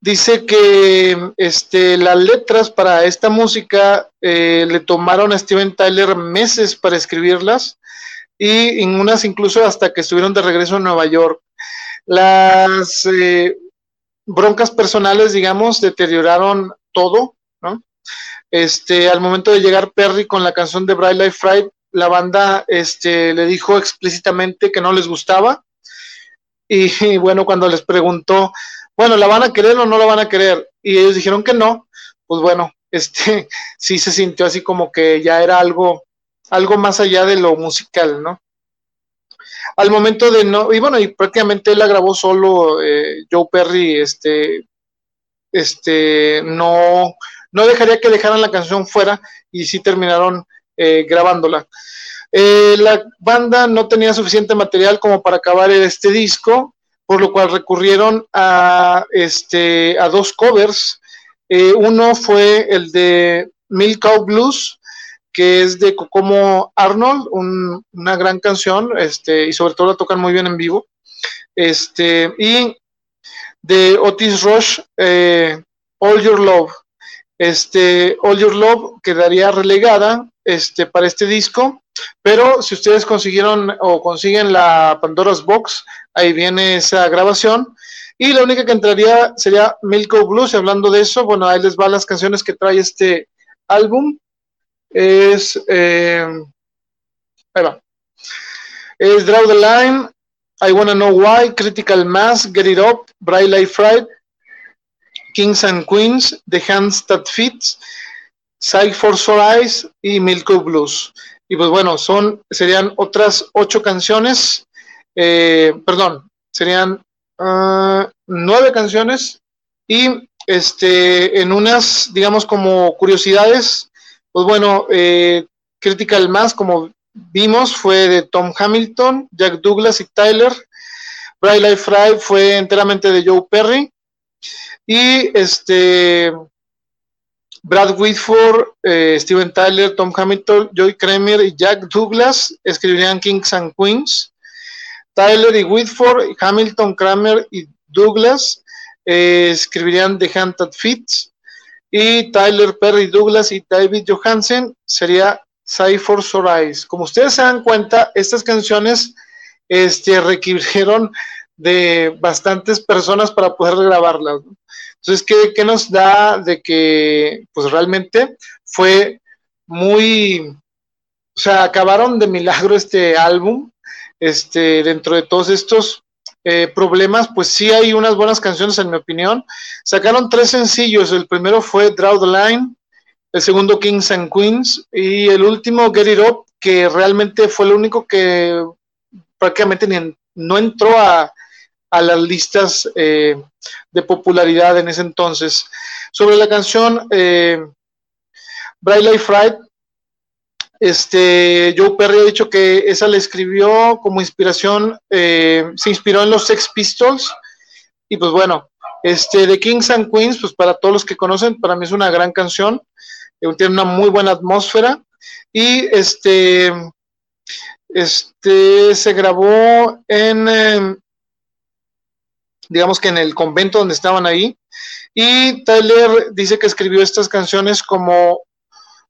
dice que este, las letras para esta música eh, le tomaron a Steven Tyler meses para escribirlas y en unas incluso hasta que estuvieron de regreso en Nueva York. Las, eh, broncas personales, digamos, deterioraron todo, ¿no? Este, al momento de llegar Perry con la canción de Bright Life Friday, la banda este, le dijo explícitamente que no les gustaba. Y, bueno, cuando les preguntó, bueno, ¿la van a querer o no la van a querer? Y ellos dijeron que no, pues bueno, este sí se sintió así como que ya era algo, algo más allá de lo musical, ¿no? Al momento de no, y bueno, y prácticamente él la grabó solo, eh, Joe Perry, este, este, no, no dejaría que dejaran la canción fuera y sí terminaron eh, grabándola. Eh, la banda no tenía suficiente material como para acabar este disco, por lo cual recurrieron a, este, dos covers. Eh, uno fue el de Milk Cow Blues, que es de Kokomo Arnold, una gran canción, este, y sobre todo la tocan muy bien en vivo. Este, y de Otis Rush, All Your Love. All Your Love quedaría relegada para este disco, pero si ustedes consiguieron o consiguen la Pandora's Box, ahí viene esa grabación. Y la única que entraría sería Milko Blues. Y hablando de eso, bueno, ahí les van las canciones que trae este álbum. Es. Eh, ahí va. Draw the Line, I Wanna Know Why, Critical Mass, Get It Up, Bright Light Friday, Kings and Queens, The Hands That Fits, Sight for Sore Eyes y Milko Blues. Y pues bueno, son, serían otras ocho canciones, eh, perdón, serían uh, nueve canciones y este, en unas, digamos, como curiosidades, pues bueno, eh, Critical Mass, como vimos, fue de Tom Hamilton, Jack Douglas y Tyler. Bright Light Fry fue enteramente de Joe Perry. Y este Brad Whitford, eh, Steven Tyler, Tom Hamilton, Joy Kramer y Jack Douglas escribirían Kings and Queens. Tyler y Whitford, Hamilton, Kramer y Douglas eh, escribirían The That Fits. Y Tyler, Perry, Douglas y David Johansen sería Cypher Sorais. Como ustedes se dan cuenta, estas canciones este, requirieron de bastantes personas para poder grabarlas. Entonces, ¿qué, nos da de que pues realmente fue muy, o sea, acabaron de milagro este álbum, este, dentro de todos estos eh, problemas, pues sí hay unas buenas canciones en mi opinión. Sacaron tres sencillos, el primero fue Draw the Line, el segundo Kings and Queens y el último Get It Up, que realmente fue el único que prácticamente ni no entró a, a las listas eh, de popularidad en ese entonces. Sobre la canción eh, Bright Light Fright, este, Joe Perry ha dicho que esa le escribió como inspiración, eh, se inspiró en los Sex Pistols, y pues bueno, este, de Kings and Queens, pues para todos los que conocen, para mí es una gran canción, eh, tiene una muy buena atmósfera, y este, este, se grabó en, digamos que en el convento donde estaban ahí. Y Tyler dice que escribió estas canciones como,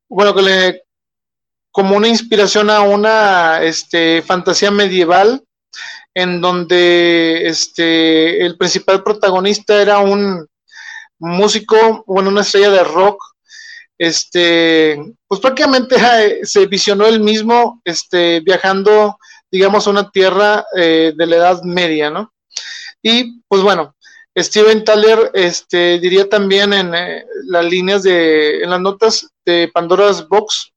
bueno, que le, como una inspiración a una este, fantasía medieval en donde este, el principal protagonista era un músico, bueno, una estrella de rock, este, pues prácticamente se visionó él mismo este, viajando, digamos, a una tierra eh, de la Edad Media, ¿no? Y pues bueno, Steven Tyler este, diría también en eh, las líneas de, en las notas de Pandora's Box,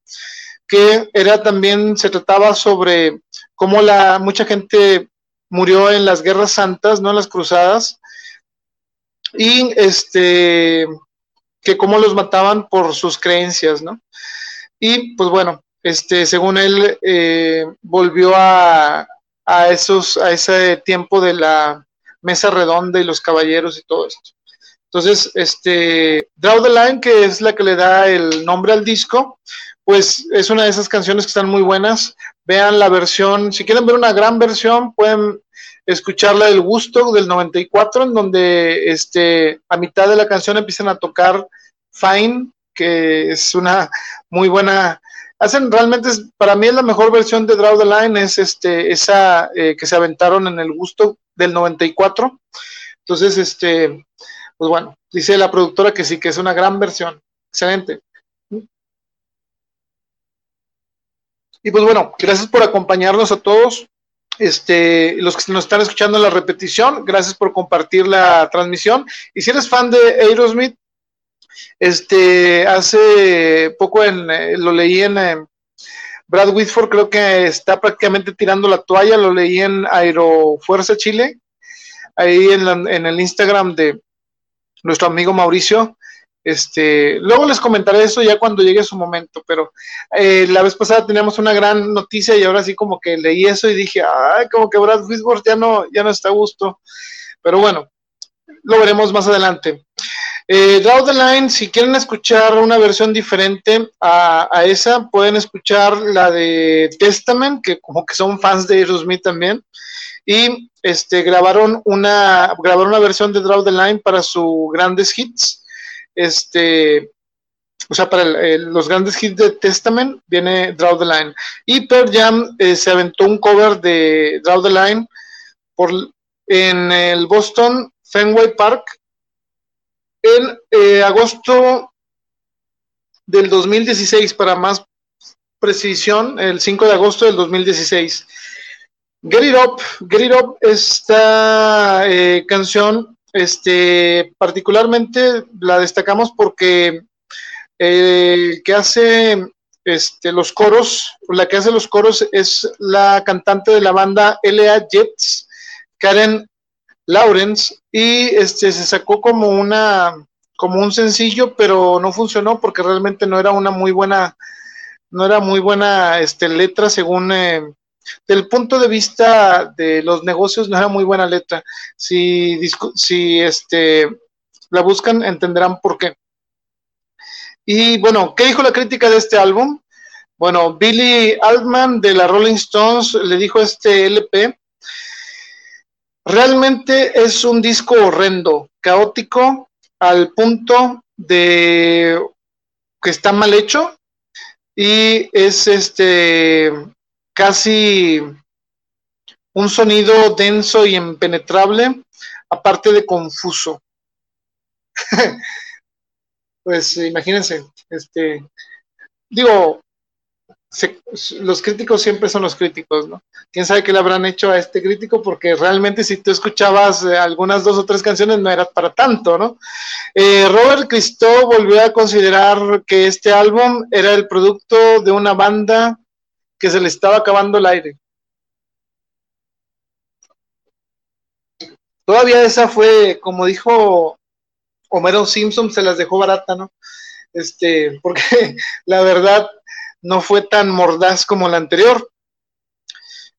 que era también, se trataba sobre cómo la, mucha gente murió en las guerras santas, no en las cruzadas, y este, que cómo los mataban por sus creencias, ¿no? Y pues bueno, este, según él, eh, volvió a, a, esos, a ese tiempo de la, mesa redonda y los caballeros y todo esto. Entonces, este, Draw the Line, que es la que le da el nombre al disco, pues es una de esas canciones que están muy buenas. Vean la versión, si quieren ver una gran versión, pueden escucharla del gusto del 94, en donde este, a mitad de la canción empiezan a tocar Fine, que es una muy buena. Hacen realmente, para mí es la mejor versión de Draw the Line, es este, esa eh, que se aventaron en el gusto del 94. Entonces Entonces, este, pues bueno, dice la productora que sí, que es una gran versión. Excelente. Y pues bueno, gracias por acompañarnos a todos. Este, los que nos están escuchando en la repetición, gracias por compartir la transmisión. Y si eres fan de Aerosmith, este, hace poco en, eh, lo leí en eh, Brad Whitford, creo que está prácticamente tirando la toalla, lo leí en Aerofuerza Chile, ahí en, en el Instagram de nuestro amigo Mauricio. Este, luego les comentaré eso ya cuando llegue su momento, pero eh, la vez pasada teníamos una gran noticia y ahora sí como que leí eso y dije, ay, como que Brad Whitford ya no, ya no está a gusto. Pero bueno, lo veremos más adelante. Eh, Draw the Line, si quieren escuchar una versión diferente a, esa, pueden escuchar la de Testament, que como que son fans de Aerosmith también. Y este, grabaron, una, grabaron una versión de Draw the Line para sus grandes hits. Este, o sea, para los grandes hits de Testament viene Draw the Line. Y Pearl Jam eh, se aventó un cover de Draw the Line por, en el Boston Fenway Park en eh, agosto del 2016, para más precisión, el 5 de agosto del 2016. Get It Up, Get It Up, esta eh, canción, este, particularmente la destacamos porque eh, el que hace este, los coros, la que hace los coros es la cantante de la banda LA Jets, Karen Lawrence, y este se sacó como una como un sencillo, pero no funcionó porque realmente no era una muy buena no era muy buena este letra según eh, del punto de vista de los negocios no era muy buena letra. Si si este la buscan entenderán por qué. Y bueno, ¿qué dijo la crítica de este álbum? Bueno, Billy Altman de la Rolling Stones le dijo este LP Realmente es un disco horrendo, caótico, al punto de que está mal hecho y es este casi un sonido denso y impenetrable, aparte de confuso. pues imagínense, este digo, los críticos siempre son los críticos, ¿no? Quién sabe qué le habrán hecho a este crítico, porque realmente si tú escuchabas eh, algunas dos o tres canciones no era para tanto, ¿no? Eh, Robert Christo volvió a considerar que este álbum era el producto de una banda que se le estaba acabando el aire. Todavía esa fue, como dijo Homero Simpson, se las dejó barata, ¿no? Este, porque la verdad no fue tan mordaz como la anterior.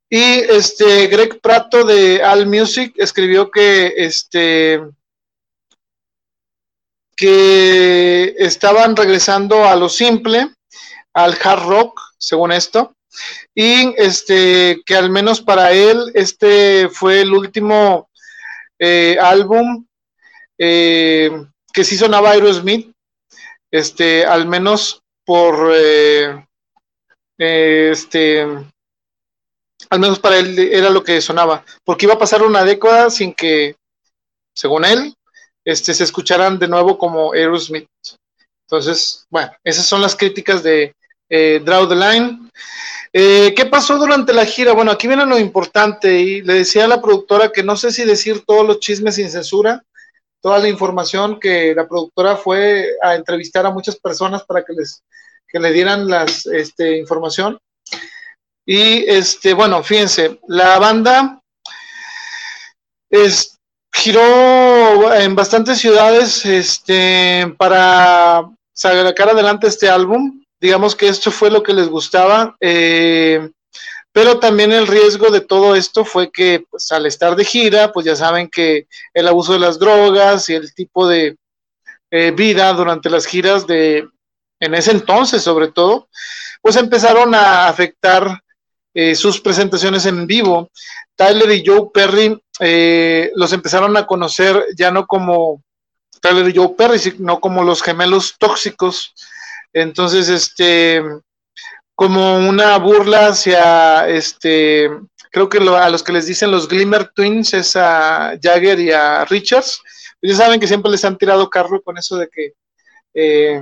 Y este Greg Prato de All Music escribió que este que estaban regresando a lo simple, al hard rock, según esto, y este que al menos para él este fue el último eh, álbum eh, que sí sonaba Aerosmith, este al menos por eh, este, al menos para él era lo que sonaba, porque iba a pasar una década sin que, según él, este, se escucharan de nuevo como Aerosmith. Entonces, bueno, esas son las críticas de eh, Draw the Line. Eh, ¿Qué pasó durante la gira? Bueno, aquí viene lo importante y le decía a la productora que no sé si decir todos los chismes sin censura, toda la información que la productora fue a entrevistar a muchas personas para que les que le dieran las este, información. Y este, bueno, fíjense, la banda es, giró en bastantes ciudades este, para sacar adelante este álbum. Digamos que esto fue lo que les gustaba. Eh, pero también el riesgo de todo esto fue que pues, al estar de gira, pues ya saben que el abuso de las drogas y el tipo de eh, vida durante las giras de en ese entonces sobre todo, pues empezaron a afectar eh, sus presentaciones en vivo. Tyler y Joe Perry eh, los empezaron a conocer ya no como Tyler y Joe Perry, sino como los gemelos tóxicos. Entonces, este, como una burla hacia este, creo que a los que les dicen los Glimmer Twins es a Jagger y a Richards. Ya saben que siempre les han tirado carro con eso de que eh,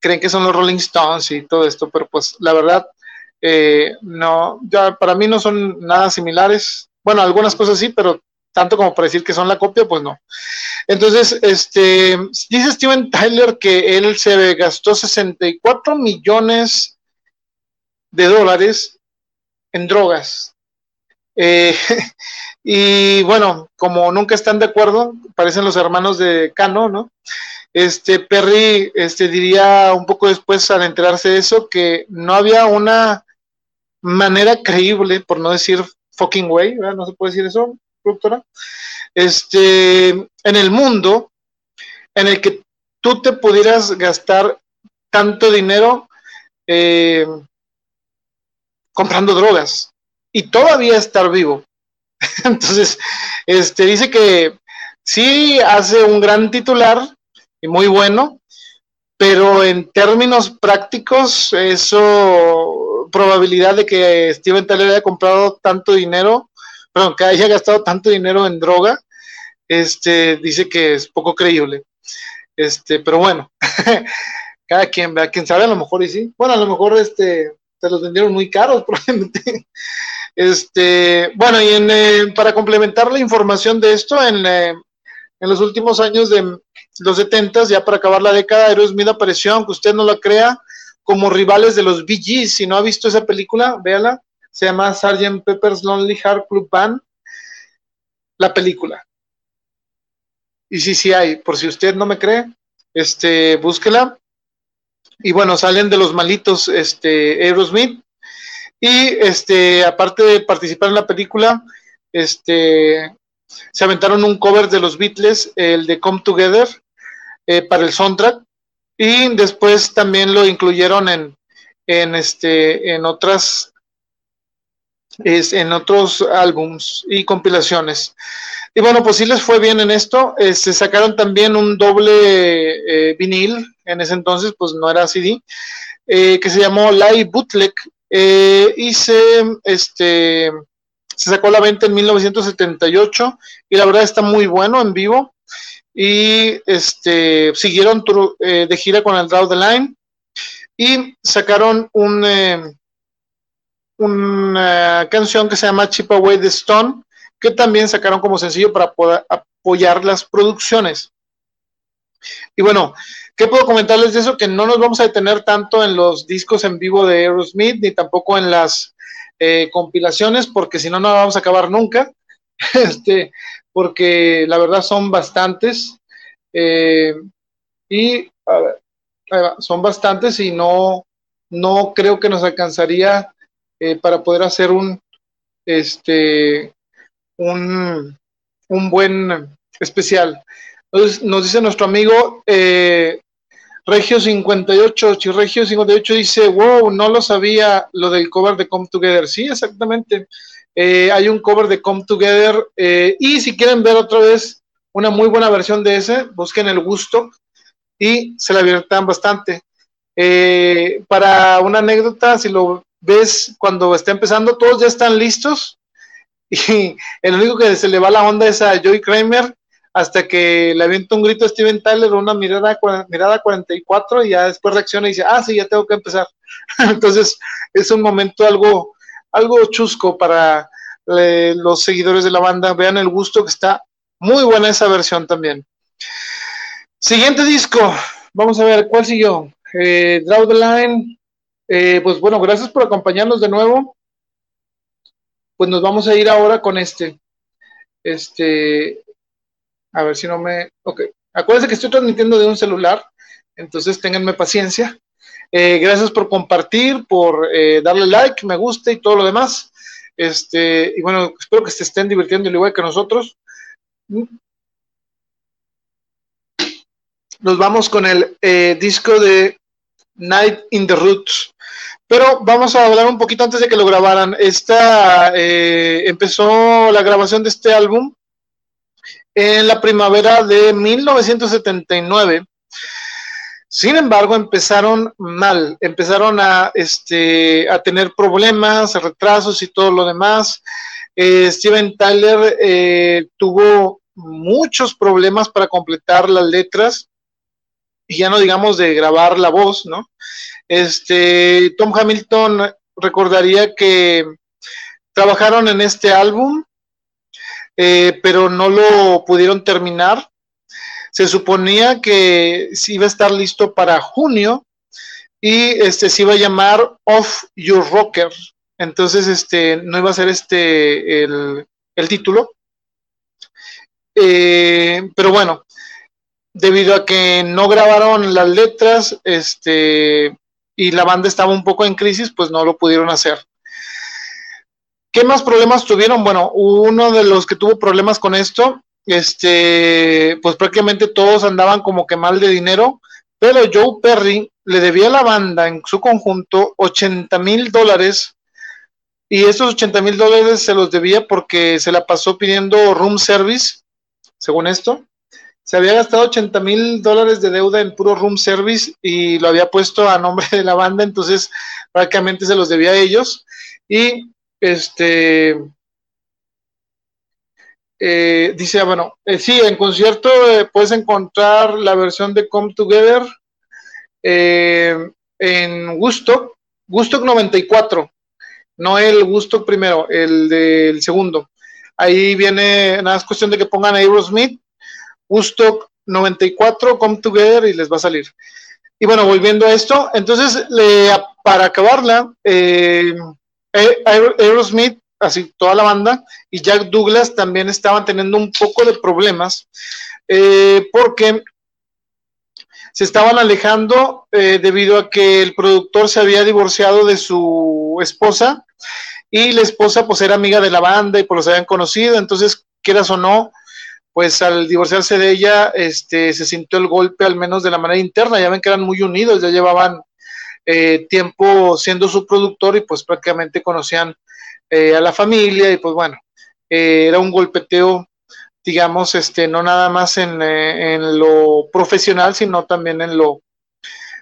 creen que son los Rolling Stones y todo esto, pero pues la verdad, eh, no, ya para mí no son nada similares. Bueno, algunas cosas sí, pero tanto como para decir que son la copia, pues no. Entonces, este, dice Steven Tyler que él se gastó 64 millones de dólares en drogas. Eh, y bueno, como nunca están de acuerdo, parecen los hermanos de Cano, ¿no? Este Perry este, diría un poco después al enterarse de eso que no había una manera creíble, por no decir fucking way, ¿verdad? No se puede decir eso, productora. Este, en el mundo en el que tú te pudieras gastar tanto dinero eh, comprando drogas y todavía estar vivo. Entonces, este dice que sí hace un gran titular y muy bueno, pero en términos prácticos, eso probabilidad de que Steven Tyler haya comprado tanto dinero, perdón, que haya gastado tanto dinero en droga, este dice que es poco creíble. Este, pero bueno, cada quien vea, quien sabe, a lo mejor y sí. Bueno, a lo mejor este se los vendieron muy caros, probablemente. Este, bueno, y en, eh, para complementar la información de esto, en, eh, en los últimos años de los 70, ya para acabar la década, Aerosmith apareció, aunque usted no lo crea, como rivales de los Bee. Si no ha visto esa película, véala. Se llama Sgt. Pepper's Lonely Heart Club Band. La película. Y sí, sí hay. Por si usted no me cree, este, búsquela y bueno, salen de los malitos este, Aerosmith. Y este, aparte de participar en la película, este, se aventaron un cover de los Beatles, el de Come Together, eh, para el soundtrack. Y después también lo incluyeron en, en, este, en otras en otros álbums y compilaciones. Y bueno, pues sí les fue bien en esto. se este, sacaron también un doble eh, vinil, en ese entonces pues no era CD, eh, que se llamó Live Bootleg eh, y se, este, se sacó a la venta en 1978 y la verdad está muy bueno en vivo. Y este, siguieron de gira con el Draw the Line y sacaron un una canción que se llama Chip Away the Stone, que también sacaron como sencillo para poder apoyar las producciones. Y bueno, ¿qué puedo comentarles de eso? Que no nos vamos a detener tanto en los discos en vivo de Aerosmith, ni tampoco en las eh, compilaciones, porque si no, no vamos a acabar nunca. este, porque la verdad son bastantes. Eh, y a ver, son bastantes y no, no creo que nos alcanzaría eh, para poder hacer un, este, un, un buen especial. Entonces nos dice nuestro amigo eh, Regio 58, Chirregio 58 dice, wow, no lo sabía lo del cover de Come Together. Sí, exactamente. Eh, hay un cover de Come Together y si quieren ver otra vez una muy buena versión de ese, busquen el gusto y se la diviertan bastante. para una anécdota, si lo ves cuando está empezando, todos ya están listos y el único que se le va la onda es a Joey Kramer hasta que le avienta un grito a Steven Tyler, una mirada, mirada 44 y ya después reacciona y dice, ah, sí, ya tengo que empezar. Entonces es un momento algo, algo chusco para los seguidores de la banda. Vean el gusto que está muy buena esa versión también. Siguiente disco, vamos a ver, ¿cuál siguió? Eh, Draw the Line, eh, pues bueno, gracias por acompañarnos de nuevo. Pues nos vamos a ir ahora con este. Este, a ver si no me. Ok, acuérdense que estoy transmitiendo de un celular, entonces ténganme paciencia. Eh, gracias por compartir, por eh, darle like, me gusta y todo lo demás. Este, y bueno, espero que se estén divirtiendo igual que nosotros. Nos vamos con el disco de Night in the Roots. Pero vamos a hablar un poquito antes de que lo grabaran. Esta eh, empezó la grabación de este álbum en la primavera de 1979. Sin embargo, empezaron mal, empezaron a, este, a tener problemas, retrasos y todo lo demás. Eh, Steven Tyler eh, tuvo muchos problemas para completar las letras y ya no digamos de grabar la voz, ¿no? Este, Tom Hamilton recordaría que trabajaron en este álbum, eh, pero no lo pudieron terminar se suponía que iba a estar listo para junio y este se iba a llamar Off Your Rocker. Entonces, este, no iba a ser este el, título. Eh, pero bueno, debido a que no grabaron las letras, este, y la banda estaba un poco en crisis, pues no lo pudieron hacer. ¿Qué más problemas tuvieron? Bueno, uno de los que tuvo problemas con esto este, pues prácticamente todos andaban como que mal de dinero, pero Joe Perry le debía a la banda en su conjunto 80 mil dólares y esos 80 mil dólares se los debía porque se la pasó pidiendo room service, según esto. Se había gastado 80 mil dólares de deuda en puro room service y lo había puesto a nombre de la banda, entonces prácticamente se los debía a ellos. Y este, eh, dice, ah, bueno, eh, sí, en concierto eh, puedes encontrar la versión de Come Together en Gusto, Gusto 94, no el Gusto primero, el del segundo. Ahí viene, nada, es cuestión de que pongan Aerosmith, Gusto 94, Come Together y les va a salir. Y bueno, volviendo a esto, entonces, para acabarla, Aerosmith así toda la banda, y Jack Douglas también estaban teniendo un poco de problemas eh, porque se estaban alejando eh, debido a que el productor se había divorciado de su esposa y la esposa pues era amiga de la banda y pues los habían conocido, entonces quieras o no, pues al divorciarse de ella, este, se sintió el golpe al menos de la manera interna, ya ven que eran muy unidos, ya llevaban eh, tiempo siendo su productor y pues prácticamente conocían eh, a la familia y pues bueno, eh, era un golpeteo, digamos, este, no nada más en, eh, en, lo profesional, sino también en lo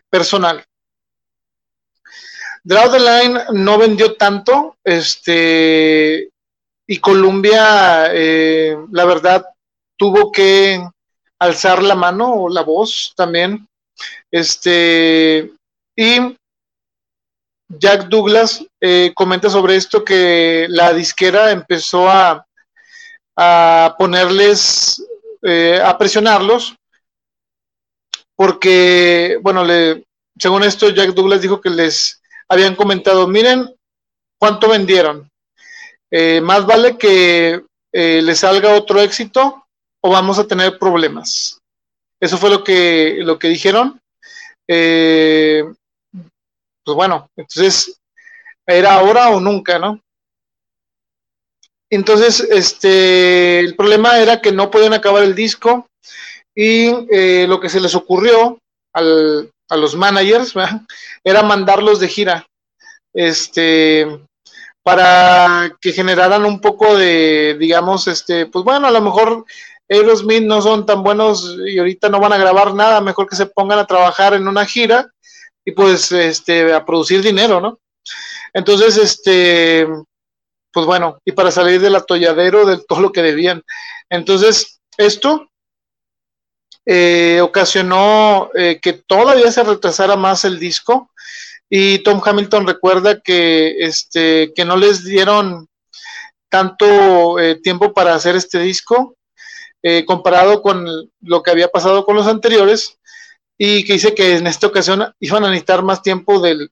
personal. Draw the Line no vendió tanto, este, y Columbia, la verdad, tuvo que alzar la mano o la voz también, este, y Jack Douglas eh, comenta sobre esto que la disquera empezó a, ponerles, eh, a presionarlos, porque, bueno, le, según esto, Jack Douglas dijo que les habían comentado, miren cuánto vendieron, eh, más vale que les salga otro éxito o vamos a tener problemas. Eso fue lo que, lo que dijeron pues bueno, entonces era ahora o nunca, ¿no? Entonces, este, el problema era que no podían acabar el disco y eh, lo que se les ocurrió al, a los managers era mandarlos de gira, este, para que generaran un poco de, digamos, este, pues bueno, a lo mejor Aerosmith no son tan buenos y ahorita no van a grabar nada, mejor que se pongan a trabajar en una gira y pues este, a producir dinero, ¿no? Entonces, este, pues bueno, y para salir del atolladero de todo lo que debían. Entonces, esto eh, ocasionó eh, que todavía se retrasara más el disco y Tom Hamilton recuerda que, este, que no les dieron tanto eh, tiempo para hacer este disco comparado con lo que había pasado con los anteriores y que dice que en esta ocasión iban a necesitar más tiempo del,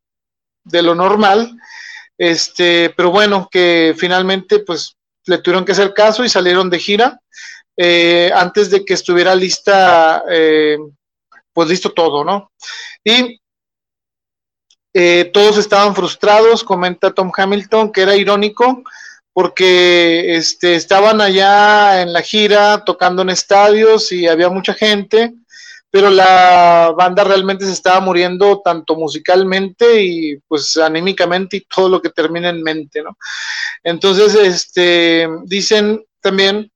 de lo normal, este, pero bueno, que finalmente pues le tuvieron que hacer caso y salieron de gira eh, antes de que estuviera lista, eh, pues listo todo, ¿no? Y eh, todos estaban frustrados, comenta Tom Hamilton, que era irónico, porque este, estaban allá en la gira tocando en estadios y había mucha gente, pero la banda realmente se estaba muriendo tanto musicalmente y pues anímicamente y todo lo que termina en mente, ¿no? Entonces, este, dicen también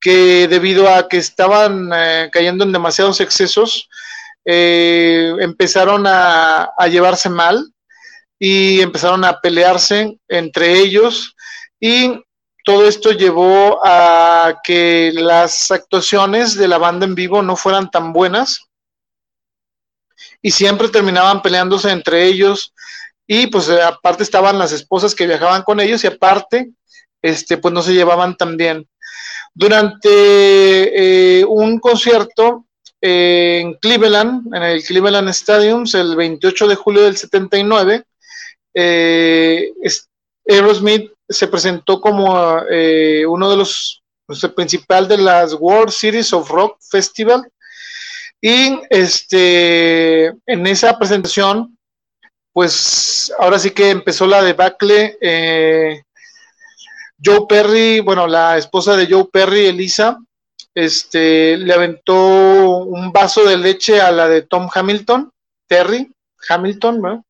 que debido a que estaban eh, cayendo en demasiados excesos, eh, empezaron a, a, llevarse mal y empezaron a pelearse entre ellos y todo esto llevó a que las actuaciones de la banda en vivo no fueran tan buenas y siempre terminaban peleándose entre ellos y pues aparte estaban las esposas que viajaban con ellos y aparte este pues no se llevaban tan bien. Durante eh, un concierto eh, en Cleveland, en el Cleveland Stadium, el 28 de julio del 79, eh, Aerosmith se presentó como eh, uno de los pues, principal de las World Series of Rock Festival y este en esa presentación pues ahora sí que empezó la debacle eh, Joe Perry, bueno, la esposa de Joe Perry, Elisa, este, le aventó un vaso de leche a la de Tom Hamilton, Terry Hamilton, ¿no?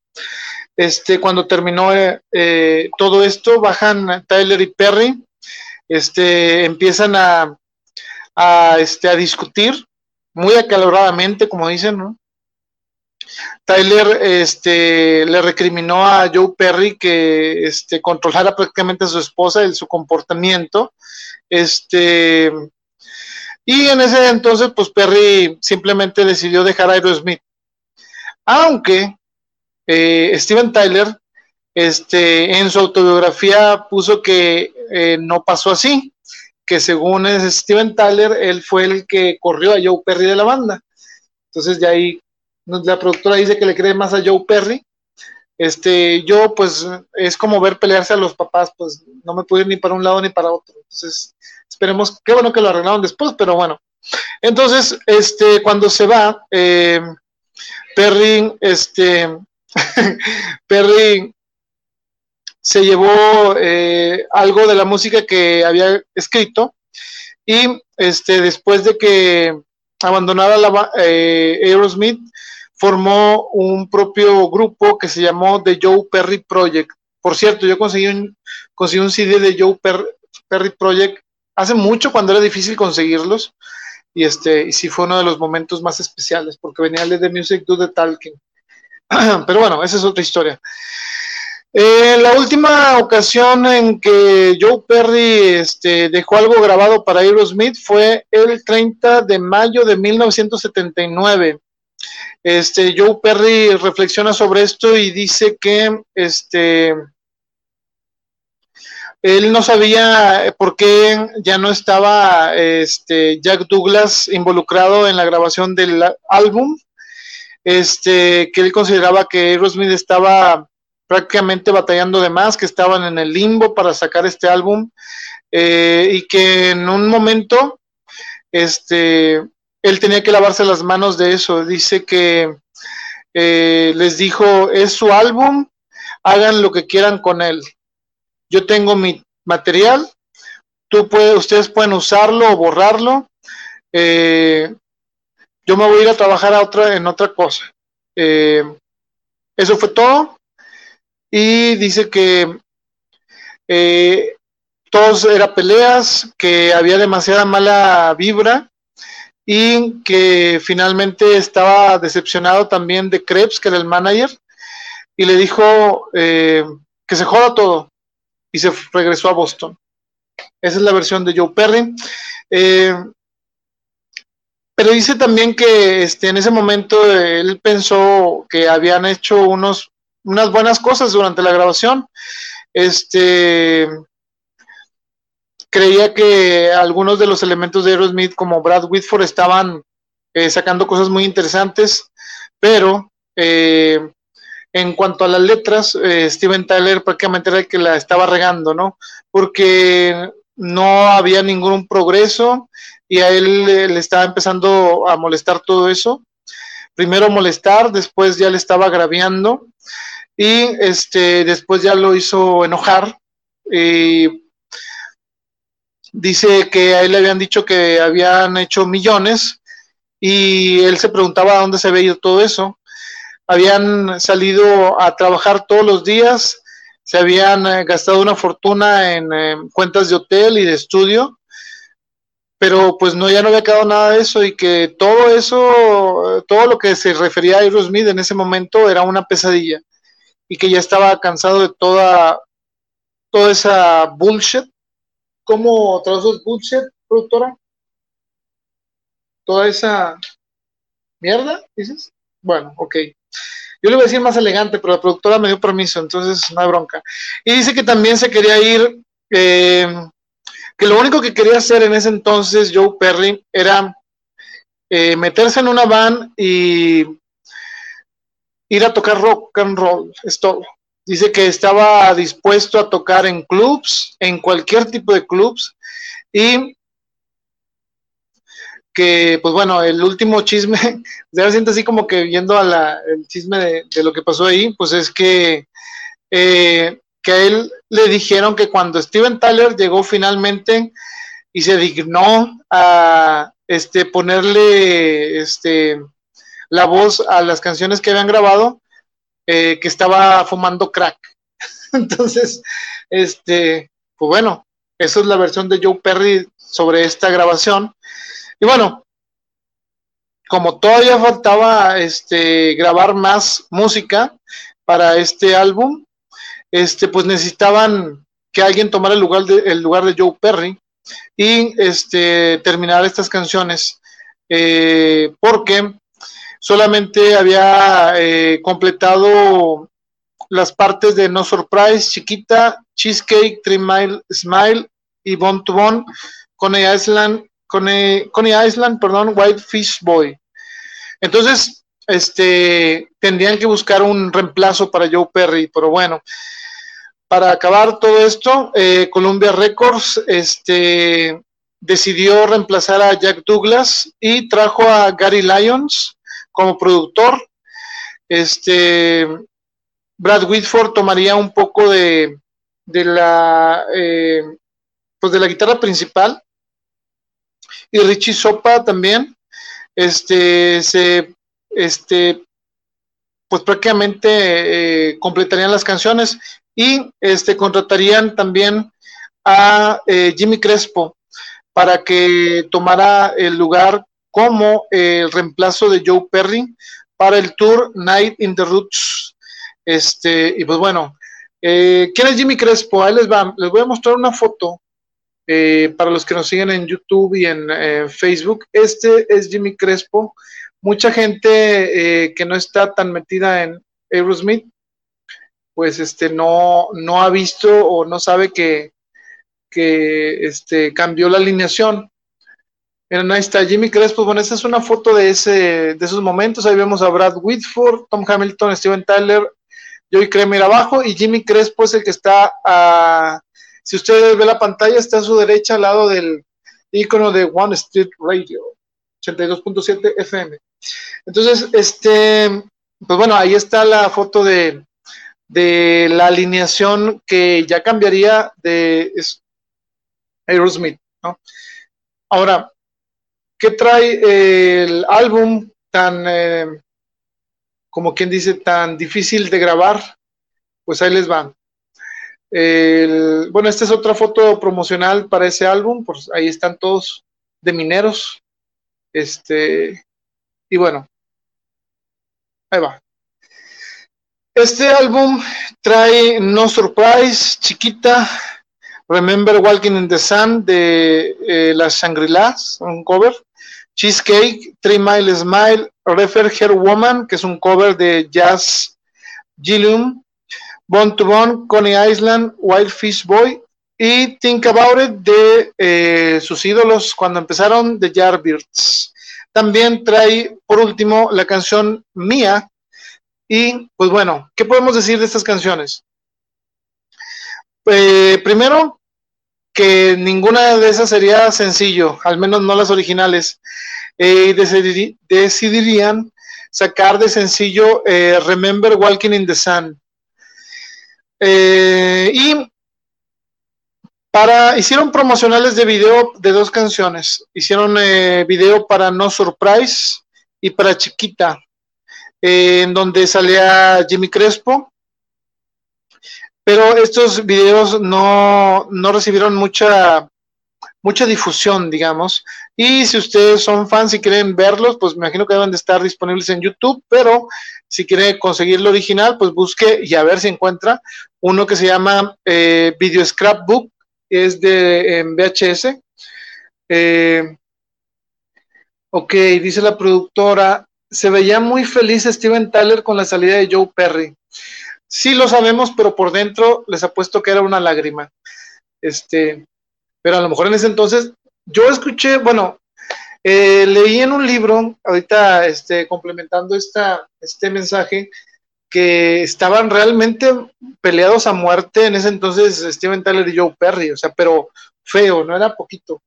Este, cuando terminó eh, eh, todo esto, bajan Tyler y Perry, este, empiezan este, a discutir muy acaloradamente, como dicen, ¿no? Tyler le recriminó a Joe Perry que controlara prácticamente a su esposa y su comportamiento. Y en ese entonces, pues Perry simplemente decidió dejar a Aerosmith. Aunque eh, Steven Tyler, este, en su autobiografía puso que eh, no pasó así, que según es Steven Tyler, él fue el que corrió a Joe Perry de la banda. Entonces de ahí la productora dice que le cree más a Joe Perry. Este, yo pues es como ver pelearse a los papás, pues no me pude ir ni para un lado ni para otro. Entonces, esperemos, qué bueno que lo arreglaron después, pero bueno. Entonces, este, cuando se va, eh, Perry, este, Perry se llevó eh, algo de la música que había escrito y este, después de que abandonara la, eh, Aerosmith, formó un propio grupo que se llamó The Joe Perry Project. Por cierto, yo conseguí un, conseguí un CD de Joe Perry Project hace mucho cuando era difícil conseguirlos y este y sí fue uno de los momentos más especiales porque venía de The Music Do the Talking. Pero bueno, esa es otra historia. Eh, la última ocasión en que Joe Perry este, dejó algo grabado para Aerosmith fue el 30 de mayo de 1979. Este, Joe Perry reflexiona sobre esto y dice que este, él no sabía por qué ya no estaba Jack Douglas involucrado en la grabación del álbum este, que él consideraba que Aerosmith estaba prácticamente batallando de más, que estaban en el limbo para sacar este álbum eh, y que en un momento este, él tenía que lavarse las manos de eso. Dice que eh, les dijo, es su álbum, hagan lo que quieran con él. Yo tengo mi material, tú puede, ustedes pueden usarlo o borrarlo. Eh, yo me voy a ir a trabajar a otra, en otra cosa. Eh, eso fue todo. Y dice que eh, todos eran peleas, que había demasiada mala vibra y que finalmente estaba decepcionado también de Krebs, que era el manager, y le dijo eh, que se joda todo y se regresó a Boston. Esa es la versión de Joe Perry. Pero dice también que este, en ese momento él pensó que habían hecho unos, unas buenas cosas durante la grabación. Este creía que algunos de los elementos de Aerosmith, como Brad Whitford, estaban eh, sacando cosas muy interesantes, pero eh, en cuanto a las letras, eh, Steven Tyler prácticamente era el que la estaba regando, ¿no? Porque no había ningún progreso y a él le estaba empezando a molestar todo eso. Primero molestar, después ya le estaba agraviando y este, después ya lo hizo enojar. Y dice que a él le habían dicho que habían hecho millones y él se preguntaba dónde se había ido todo eso. Habían salido a trabajar todos los días, se habían eh, gastado una fortuna en cuentas de hotel y de estudio pero pues no, ya no había quedado nada de eso y que todo eso, todo lo que se refería a Aerosmith en ese momento era una pesadilla y que ya estaba cansado de toda, toda esa bullshit. ¿Cómo traduces bullshit, productora? Toda esa mierda, dices. Bueno, ok. Yo le voy a decir más elegante, pero la productora me dio permiso, entonces no hay bronca. Y dice que también se quería ir eh, que lo único que quería hacer en ese entonces Joe Perry era eh, meterse en una van y ir a tocar rock and roll, es todo. Dice que estaba dispuesto a tocar en clubs, en cualquier tipo de clubs, y que, pues bueno, el último chisme, ya siente así como que viendo a el chisme de, lo que pasó ahí, pues es que eh, que él le dijeron que cuando Steven Tyler llegó finalmente y se dignó a este, ponerle este, la voz a las canciones que habían grabado, eh, que estaba fumando crack. Entonces, este, pues bueno, esa es la versión de Joe Perry sobre esta grabación. Y bueno, como todavía faltaba este, grabar más música para este álbum, este, pues necesitaban que alguien tomara el lugar de, lugar de Joe Perry y este, terminar estas canciones, eh, porque solamente había eh, completado las partes de No Surprise, Chiquita, Cheesecake, Three Mile Smile y Bone to Bone, Coney Island, Coney Island, perdón, White Fish Boy. Entonces, este, tendrían que buscar un reemplazo para Joe Perry, pero bueno, para acabar todo esto, eh, Columbia Records este, decidió reemplazar a Jack Douglas y trajo a Gary Lyons como productor. Este, Brad Whitford tomaría un poco de, la eh, pues de la guitarra principal y Richie Sopa también este se este pues prácticamente eh, completarían las canciones y este, contratarían también a eh, Jimmy Crespo para que tomara el lugar como el reemplazo de Joe Perry para el tour Night in the Roots. Este, y pues bueno, eh, ¿quién es Jimmy Crespo? Ahí les, les voy a mostrar una foto eh, para los que nos siguen en YouTube y en Facebook. Este es Jimmy Crespo. Mucha gente que no está tan metida en Aerosmith pues este no, no ha visto o no sabe que, que este, cambió la alineación. Miren, ahí está Jimmy Crespo. Bueno, esta es una foto de, ese, de esos momentos. Ahí vemos a Brad Whitford, Tom Hamilton, Steven Tyler, Joey Kramer abajo y Jimmy Crespo es el que está a. Si ustedes ven la pantalla, está a su derecha al lado del icono de One Street Radio, 82.7 FM. Entonces, este, pues bueno, ahí está la foto de, de la alineación que ya cambiaría de Aerosmith, ¿no? Ahora, ¿qué trae el álbum tan, eh, como quien dice, tan difícil de grabar? Pues ahí les van. bueno, esta es otra foto promocional para ese álbum, pues ahí están todos de mineros. Este, y bueno, ahí va. Este álbum trae No Surprise, Chiquita, Remember Walking in the Sun de eh, las Shangri-Las, un cover, Cheesecake, Three Mile Smile, Refer Her Woman, que es un cover de Jazz Gillium, Bone to Bone, Coney Island, Wild Fish Boy y Think About It de eh, sus ídolos cuando empezaron, de Yardbirds. También trae, por último, la canción Mía, y pues bueno, ¿qué podemos decir de estas canciones? Eh, primero, que ninguna de esas sería sencillo, al menos no las originales. Eh, decidirían sacar de sencillo eh, Remember Walking in the Sun. y para, hicieron promocionales de video de dos canciones. Hicieron video para No Surprise y para Chiquita en donde salía Jimmy Crespo. Pero estos videos no, recibieron mucha mucha difusión, digamos. Y si ustedes son fans y quieren verlos, pues me imagino que deben de estar disponibles en YouTube, pero si quiere conseguir el original, pues busque y a ver si encuentra uno que se llama eh, Video Scrapbook, es de VHS. Eh, ok, dice la productora, se veía muy feliz Steven Tyler con la salida de Joe Perry. Sí lo sabemos, pero por dentro les apuesto que era una lágrima. Este, pero a lo mejor en ese entonces yo escuché, bueno, eh, leí en un libro, ahorita este, complementando esta, este mensaje, que estaban realmente peleados a muerte en ese entonces Steven Tyler y Joe Perry, o sea, pero feo, no era poquito.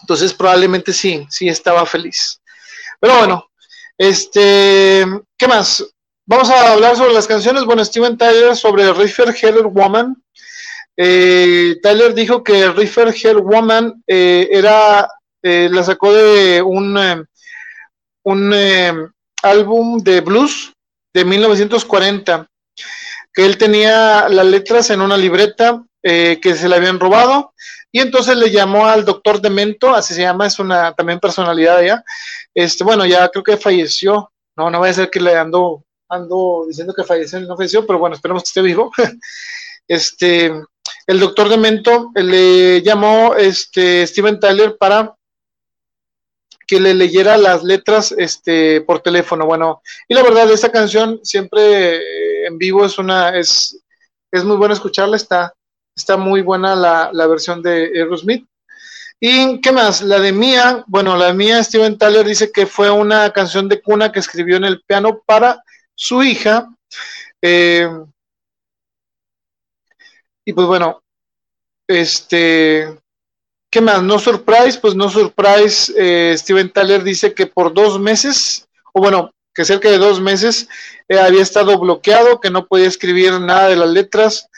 Entonces probablemente sí, sí estaba feliz. Pero bueno, este, ¿qué más? Vamos a hablar sobre las canciones. Bueno, Steven Tyler sobre River Heller Woman. Eh, Tyler dijo que River Hell Woman eh, era, eh, la sacó de un, un álbum de blues de 1940, que él tenía las letras en una libreta que se le habían robado y entonces le llamó al doctor Demento, así se llama, es una también personalidad allá. Este, bueno, ya creo que falleció. No, no voy a ser que le ando, ando diciendo que falleció, no falleció, pero bueno, esperemos que esté vivo. este, el doctor Demento le llamó este, Steven Tyler para que le leyera las letras este, por teléfono. Bueno, y la verdad, esta canción siempre eh, en vivo es una, es, es muy buena escucharla, está, está muy buena la, la versión de Aerosmith. ¿Y qué más? La de Mía, bueno, la de Mía, Steven Tyler dice que fue una canción de cuna que escribió en el piano para su hija. Eh, y pues bueno, este, ¿qué más? No Surprise, pues No Surprise, eh, Steven Tyler dice que por dos meses, o bueno, que cerca de dos meses eh, había estado bloqueado, que no podía escribir nada de las letras.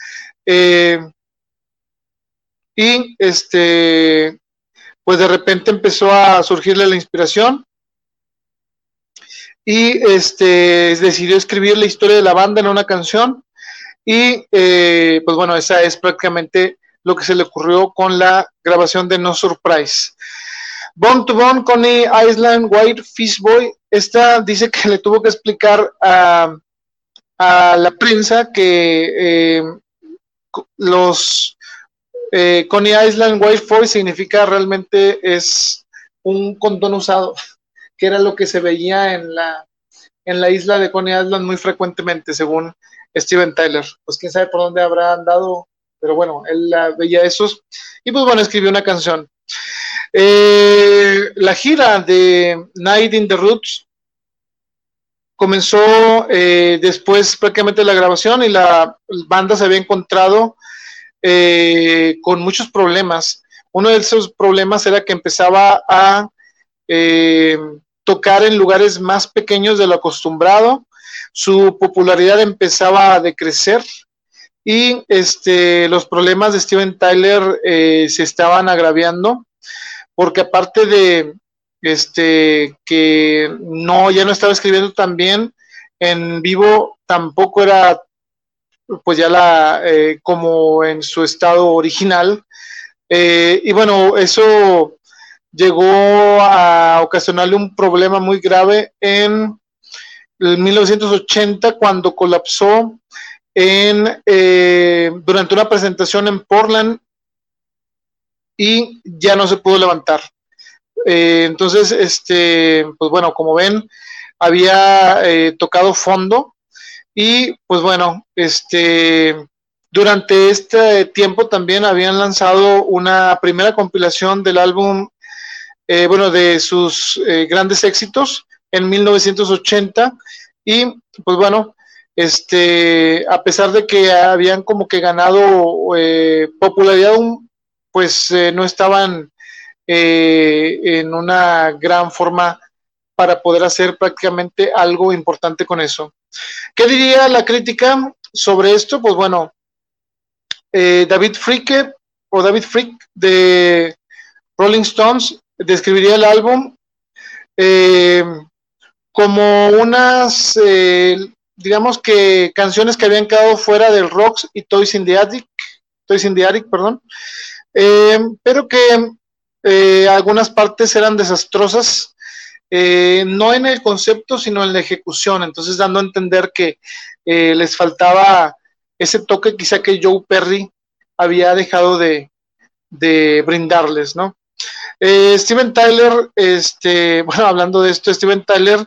Y este, pues de repente empezó a surgirle la inspiración y este decidió escribir la historia de la banda en una canción y eh, pues bueno, esa es prácticamente lo que se le ocurrió con la grabación de No Surprise. Bone to Bone, Connie Island, White Fishboy, esta dice que le tuvo que explicar a, a la prensa que eh, los eh, Coney Island Boy significa realmente es un condón usado, que era lo que se veía en la, en la isla de Coney Island muy frecuentemente, según Steven Tyler. Pues quién sabe por dónde habrá andado, pero bueno, él veía esos. Y pues bueno, escribió una canción. Eh, la gira de Night in the Roots comenzó eh, después prácticamente la grabación y la banda se había encontrado eh, con muchos problemas. Uno de esos problemas era que empezaba a tocar en lugares más pequeños de lo acostumbrado su popularidad empezaba a decrecer y este, los problemas de Steven Tyler eh, se estaban agraviando porque aparte de este, que no, ya no estaba escribiendo tan bien, en vivo tampoco era pues ya la eh, como en su estado original eh, y bueno eso llegó a ocasionarle un problema muy grave en en 1980 cuando colapsó en, eh, durante una presentación en Portland y ya no se pudo levantar. Entonces, este, pues bueno, como ven, había tocado fondo y pues bueno, este, durante este tiempo también habían lanzado una primera compilación del álbum, bueno, de sus grandes éxitos en 1980 y pues bueno, este, a pesar de que habían como que ganado eh, popularidad, pues eh, no estaban eh, en una gran forma para poder hacer prácticamente algo importante con eso. ¿Qué diría la crítica sobre esto? Pues bueno, David Fricke o David Frick de Rolling Stones describiría el álbum como unas, eh, digamos que canciones que habían quedado fuera del Rocks y Toys in the Attic, perdón. eh, pero que eh, algunas partes eran desastrosas, eh, no en el concepto, sino en la ejecución, entonces dando a entender que les faltaba ese toque quizá que Joe Perry había dejado de, brindarles, ¿no? Steven Tyler, este, bueno, hablando de esto, Steven Tyler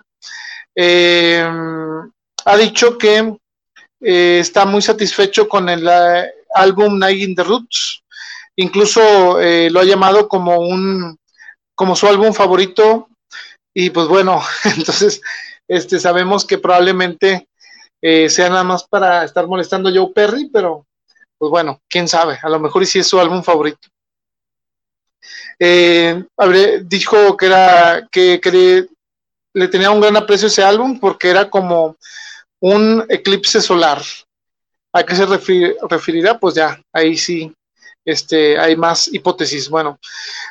ha dicho que está muy satisfecho con el álbum Night in the Roots, incluso eh, lo ha llamado como un como su álbum favorito y pues bueno entonces este sabemos que probablemente eh, sea nada más para estar molestando a Joe Perry pero pues bueno quién sabe a lo mejor y si es su álbum favorito. Eh, dijo que era que, que, le tenía un gran aprecio ese álbum porque era como un eclipse solar. A qué se referirá pues ya ahí sí este, hay más hipótesis. Bueno,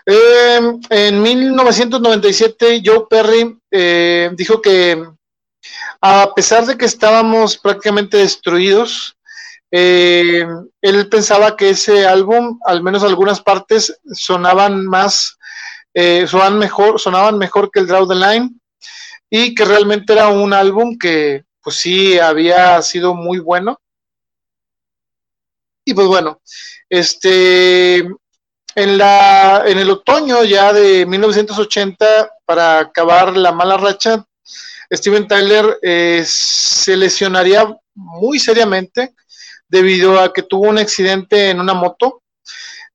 em, en 1997 Joe Perry eh, dijo que a pesar de que estábamos prácticamente destruidos, eh, él pensaba que ese álbum, al menos algunas partes, sonaban más, eh, sonaban mejor, sonaban mejor que el Draw the Line y que realmente era un álbum que, pues sí, había sido muy bueno. Y pues bueno, este, en, la, en el otoño ya de 1980, para acabar la mala racha, Steven Tyler eh, se lesionaría muy seriamente debido a que tuvo un accidente en una moto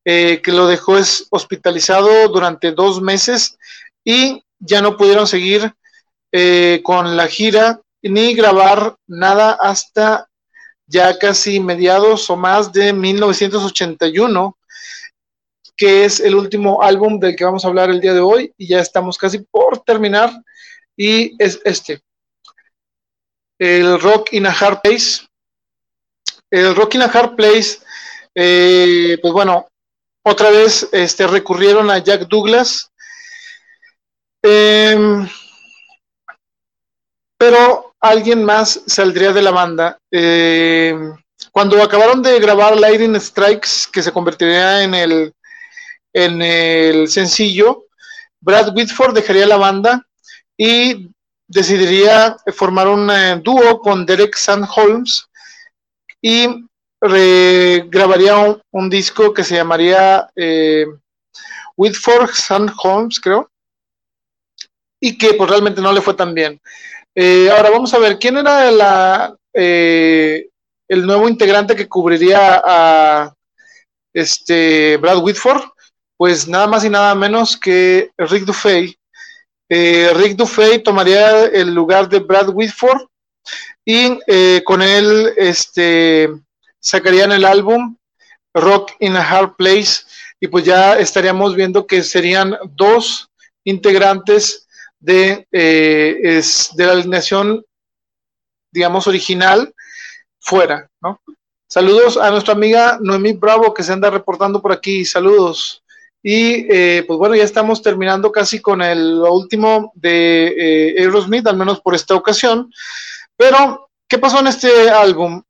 eh, que lo dejó hospitalizado durante dos meses y ya no pudieron seguir eh, con la gira ni grabar nada hasta ya casi mediados o más de 1981, que es el último álbum del que vamos a hablar el día de hoy y ya estamos casi por terminar y es este, el Rock in a Hard Place. El Rock in a Hard Place, eh, pues bueno, otra vez este, recurrieron a Jack Douglas. Em, pero alguien más saldría de la banda. Eh, cuando acabaron de grabar Lightning Strikes, que se convertiría en el, en el sencillo, Brad Whitford dejaría la banda y decidiría formar un eh, dúo con Derek Sandholms y grabaría un, disco que se llamaría eh, Whitford Sandholms, creo, y que pues realmente no le fue tan bien. Eh, ahora vamos a ver, ¿quién era eh, el nuevo integrante que cubriría a este Brad Whitford? Pues nada más y nada menos que Rick Dufay. Eh, Rick Dufay tomaría el lugar de Brad Whitford y con él este, sacarían el álbum Rock in a Hard Place y pues ya estaríamos viendo que serían dos integrantes de, eh, es de la alineación, digamos, original fuera, ¿no? Saludos a nuestra amiga Noemí Bravo que se anda reportando por aquí, saludos. Y eh, pues bueno, ya estamos terminando casi con el último de eh, Aerosmith, al menos por esta ocasión. Pero, ¿qué pasó en este álbum?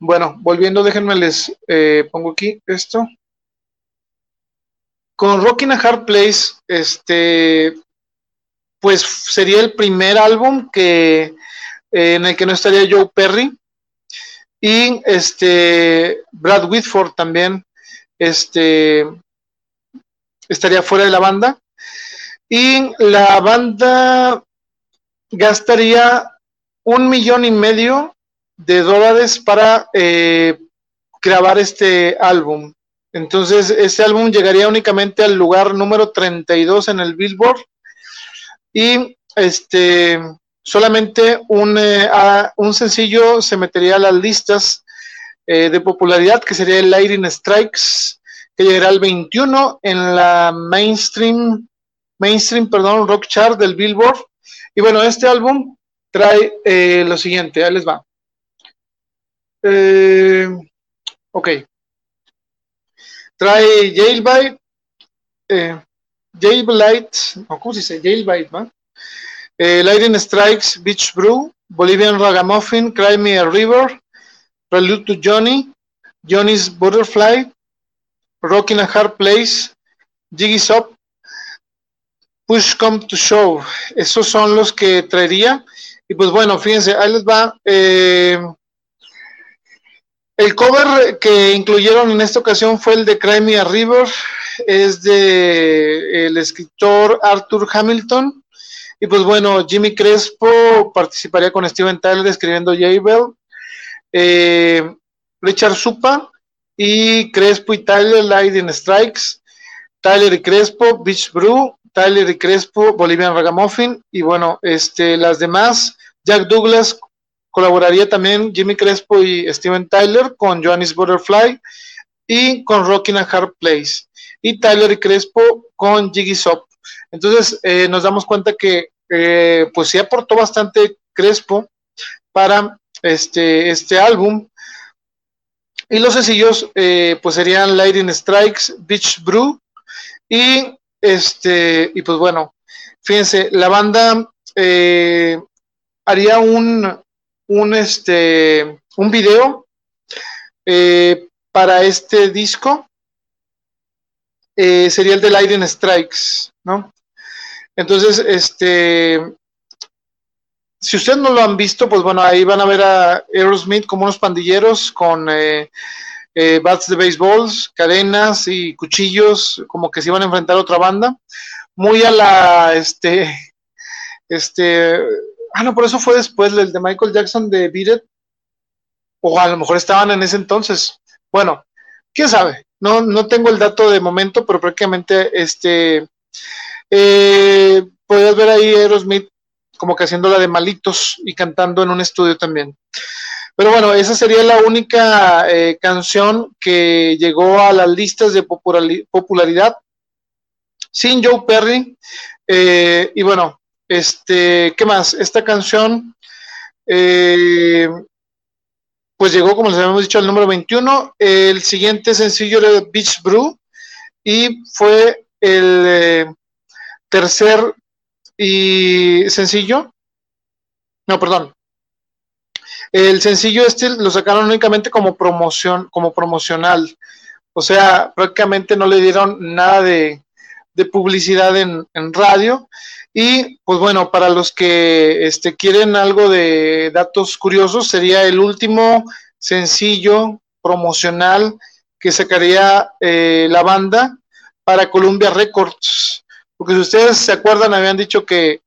Bueno, volviendo, déjenme les pongo aquí esto. Con Rockin' a Hard Place, este, pues sería el primer álbum que eh, en el que no estaría Joe Perry. Y este Brad Whitford también este estaría fuera de la banda. Y la banda gastaría un millón y medio de dólares para eh, grabar este álbum. Entonces, este álbum llegaría únicamente al lugar número 32 en el Billboard y este solamente un, eh, un sencillo se metería a las listas eh, de popularidad que sería el Lightning Strikes que llegará al 21 en la mainstream mainstream perdón rock chart del Billboard. Y bueno este álbum trae eh, lo siguiente ahí les va. Ok. Trae Jailbait Jailbait, ¿cómo se dice? Jailbait, ¿va? Eh, Lightning Strikes, Beach Brew, Bolivian Ragamuffin, Cry Me a River, Prelude to Johnny, Johnny's Butterfly, Rockin' a Hard Place, Jiggy's Up, Push Come to Show. Esos son los que traería. Y pues bueno, fíjense, ahí les va. Eh, el cover que incluyeron en esta ocasión fue el de Cry a River, es de el escritor Arthur Hamilton. Y pues bueno, Jimmy Crespo participaría con Steven Tyler escribiendo J eh, Richard Supa y Crespo y Tyler Lightning Strikes. Tyler y Crespo, Beach Brew, Tyler y Crespo, Bolivian Ragamuffin. Y bueno, este, las demás, Jack Douglas colaboraría también Jimmy Crespo y Steven Tyler con Johannes Butterfly y con Rockin' a Hard Place. Y Tyler y Crespo con Jiggy Sop. Entonces eh, nos damos cuenta que eh, pues sí aportó bastante Crespo para este, este álbum. Y los sencillos eh, pues serían Lightning Strikes, Beach Brew y este, y pues bueno, fíjense, la banda haría un, un, este, un video eh, para este disco. Eh, sería el de Lightning Strikes, ¿no? Entonces, este, si ustedes no lo han visto, pues bueno, ahí van a ver a Aerosmith como unos pandilleros con eh, bats de béisbol, cadenas y cuchillos, como que se iban a enfrentar a otra banda. Muy a la, este, este, Ah, no, por eso fue después el de Michael Jackson de Beat O a lo mejor estaban en ese entonces. Bueno, quién sabe. No, no tengo el dato de momento, pero prácticamente este eh, podías ver ahí Aerosmith como que haciendo la de malitos y cantando en un estudio también. Pero bueno, esa sería la única eh, canción que llegó a las listas de popularidad sin Joe Perry. Eh, y bueno, este, ¿qué más? Esta canción, eh, pues llegó, como les habíamos dicho, al número 21. El siguiente sencillo era Beach Brew y fue el eh, tercer y sencillo. No, perdón. El sencillo este lo sacaron únicamente como promoción, como promocional. O sea, prácticamente no le dieron nada de, publicidad en, en radio y pues bueno, para los que este, quieren algo de datos curiosos, sería el último sencillo promocional que sacaría eh, la banda para Columbia Records. Porque si ustedes se acuerdan, habían dicho que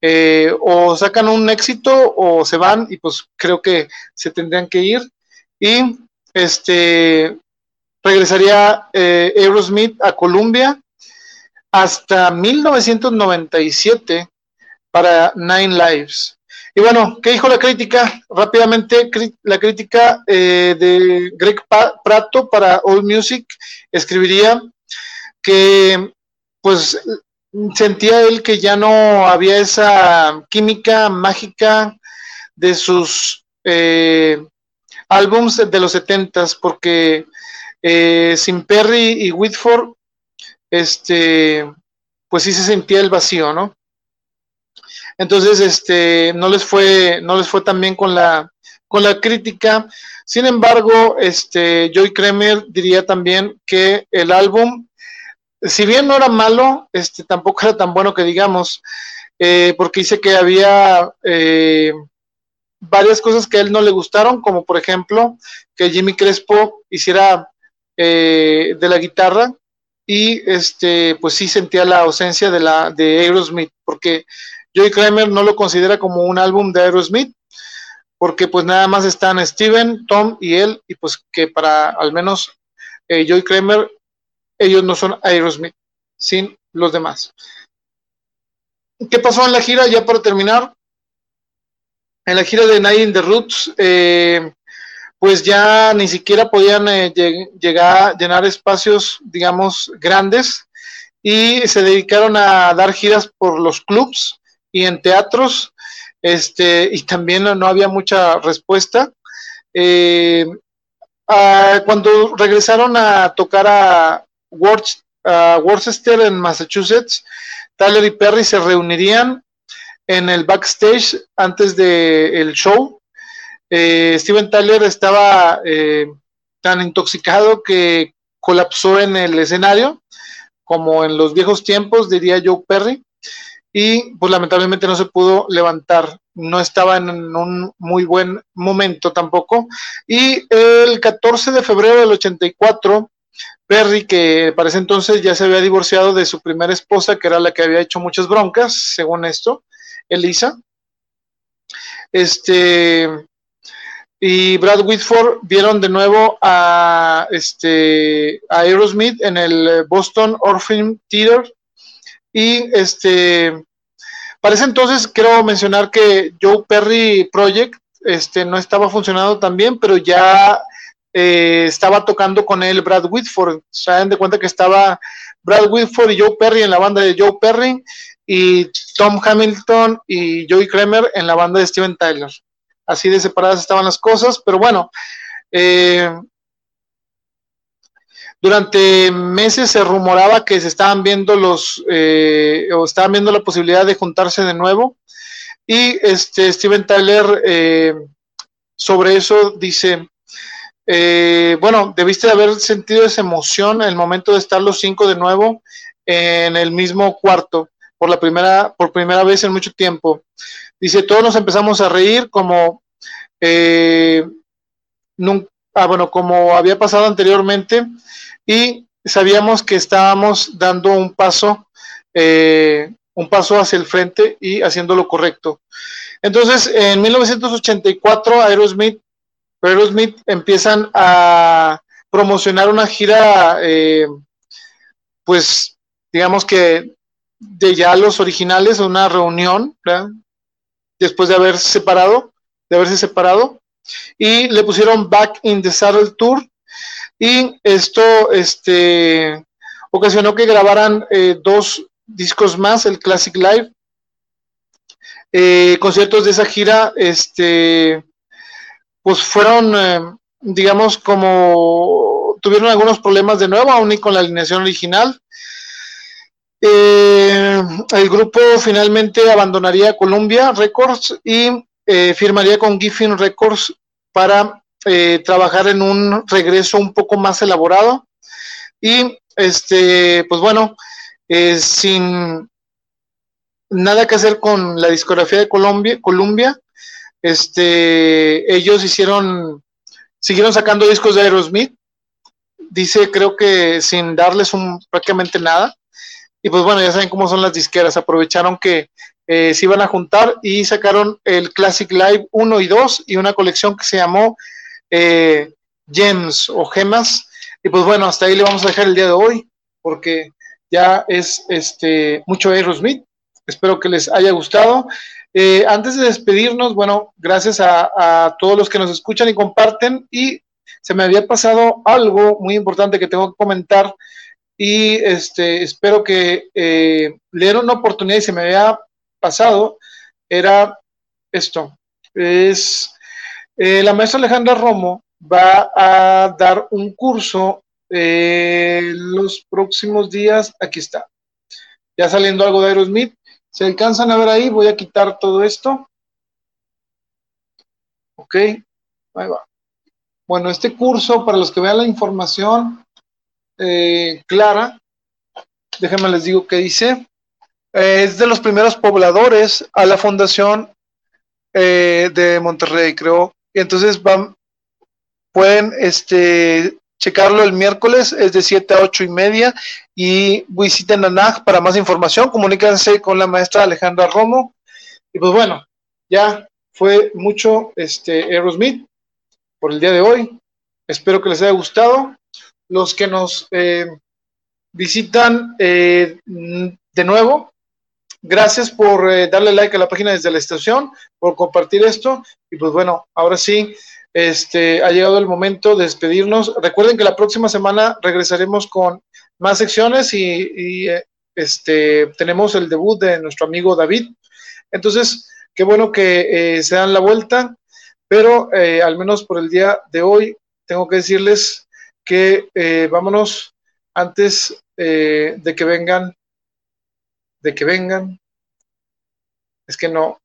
eh, o sacan un éxito o se van y pues creo que se tendrían que ir. Y este regresaría eh, Aerosmith a Columbia hasta 1997 para Nine Lives. Y bueno, ¿qué dijo la crítica? Rápidamente, la crítica eh, de Greg Prato para All Music escribiría que pues sentía él que ya no había esa química mágica de sus eh, álbums de los setentas, porque eh, sin Perry y Whitford este, pues sí se sentía el vacío, ¿no? Entonces, este, no les fue, no les fue tan bien con la, con la crítica. Sin embargo, este, Joy Kremer diría también que el álbum, si bien no era malo, este, tampoco era tan bueno que digamos, eh, porque dice que había eh, varias cosas que a él no le gustaron, como por ejemplo que Jimmy Crespo hiciera eh, de la guitarra, y este pues sí sentía la ausencia de la de Aerosmith porque Joey Kramer no lo considera como un álbum de Aerosmith porque pues nada más están Steven, Tom y él y pues que para al menos eh, Joey Kramer ellos no son Aerosmith sin los demás. ¿Qué pasó en la gira? Ya para terminar, en la gira de Night in the Roots, eh, pues ya ni siquiera podían eh, llegar a llenar espacios, digamos, grandes y se dedicaron a dar giras por los clubs y en teatros, este, y también no, había mucha respuesta. Eh, cuando regresaron a tocar a, Worcester en Massachusetts, Tyler y Perry se reunirían en el backstage antes del show eh, Steven Tyler estaba eh, tan intoxicado que colapsó en el escenario, como en los viejos tiempos, diría Joe Perry, y pues lamentablemente no se pudo levantar, no estaba en un muy buen momento tampoco. Y el 14 de febrero del 84, Perry, que para ese entonces ya se había divorciado de su primera esposa, que era la que había hecho muchas broncas, según esto, Elisa, este, y Brad Whitford vieron de nuevo a, este, a Aerosmith en el Boston Orpheum Theater. Y este, para ese entonces quiero mencionar que Joe Perry Project este, no estaba funcionando tan bien, pero ya eh, estaba tocando con él Brad Whitford. Se dan de cuenta que estaba Brad Whitford y Joe Perry en la banda de Joe Perry y Tom Hamilton y Joey Kramer en la banda de Steven Tyler. Así de separadas estaban las cosas, pero bueno, eh, durante meses se rumoraba que se estaban viendo los, eh, o estaban viendo la posibilidad de juntarse de nuevo. Y este Steven Tyler eh, sobre eso dice, bueno, debiste de haber sentido esa emoción en el momento de estar los cinco de nuevo en el mismo cuarto por la primera, por primera vez en mucho tiempo. Dice, todos nos empezamos a reír como, eh, ah, bueno, como había pasado anteriormente y sabíamos que estábamos dando un paso, eh, un paso hacia el frente y haciendo lo correcto. Entonces, en 1984, Aerosmith, Aerosmith empiezan a promocionar una gira, eh, pues, digamos que de ya los originales, una reunión, después de haber separado, de haberse separado, y le pusieron Back in the Saddle Tour, y esto este, ocasionó que grabaran eh, dos discos más, el Classic Live, eh, conciertos de esa gira, este, pues fueron, eh, digamos, como tuvieron algunos problemas de nuevo, aún con la alineación original, eh, el grupo finalmente abandonaría Columbia Records y eh, firmaría con Giffin Records para eh, trabajar en un regreso un poco más elaborado. Y este, pues bueno, sin nada que hacer con la discografía de Colombia, Columbia, este, ellos hicieron, siguieron sacando discos de Aerosmith. Dice, creo que sin darles un, prácticamente nada. Y pues bueno, ya saben cómo son las disqueras, aprovecharon que eh, se iban a juntar y sacaron el Classic Live 1 y 2 y una colección que se llamó eh, Gems o Gemas. Y pues bueno, hasta ahí le vamos a dejar el día de hoy, porque ya es este mucho Aerosmith. Espero que les haya gustado. Eh, antes de despedirnos, bueno, gracias a, a todos los que nos escuchan y comparten. Y se me había pasado algo muy importante que tengo que comentar y este, espero que eh, leer una oportunidad y se me había pasado, era esto, es eh, la maestra Alejandra Romo va a dar un curso eh, los próximos días, aquí está, ya saliendo algo de Aerosmith, se alcanzan a ver ahí, voy a quitar todo esto, ok, ahí va. Bueno, este curso, para los que vean la información, eh, clara. Déjenme les digo qué dice. Eh, es de los primeros pobladores a la fundación eh, de Monterrey, creo. Entonces van, pueden este, checarlo el miércoles, es de 7 a 8 y media. Y visiten a NAG para más información. Comuníquense con la maestra Alejandra Romo. Y pues bueno, ya fue mucho este Aerosmith por el día de hoy. Espero que les haya gustado los que nos eh, visitan eh, de nuevo. Gracias por eh, darle like a la página desde la estación, por compartir esto. Y pues bueno, ahora sí, este, ha llegado el momento de despedirnos. Recuerden que la próxima semana regresaremos con más secciones y, este, tenemos el debut de nuestro amigo David. Entonces, qué bueno que se dan la vuelta, pero al menos por el día de hoy tengo que decirles que eh, vámonos antes eh, de que vengan, de que vengan, es que no,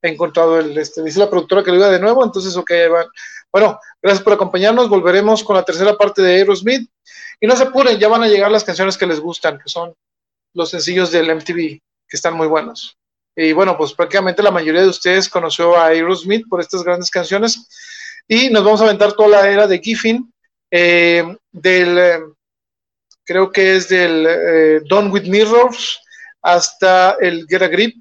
encontrado el, este, dice la productora que lo iba de nuevo, entonces, ok, van. Bueno, gracias por acompañarnos, volveremos con la tercera parte de Aerosmith, y no se apuren, ya van a llegar las canciones que les gustan, que son los sencillos del MTV, que están muy buenos. Y bueno, pues prácticamente la mayoría de ustedes conoció a Aerosmith por estas grandes canciones, y nos vamos a aventar toda la era de Giffin, eh, del, eh, creo que es del eh, Done with Mirrors hasta el Get a Grip,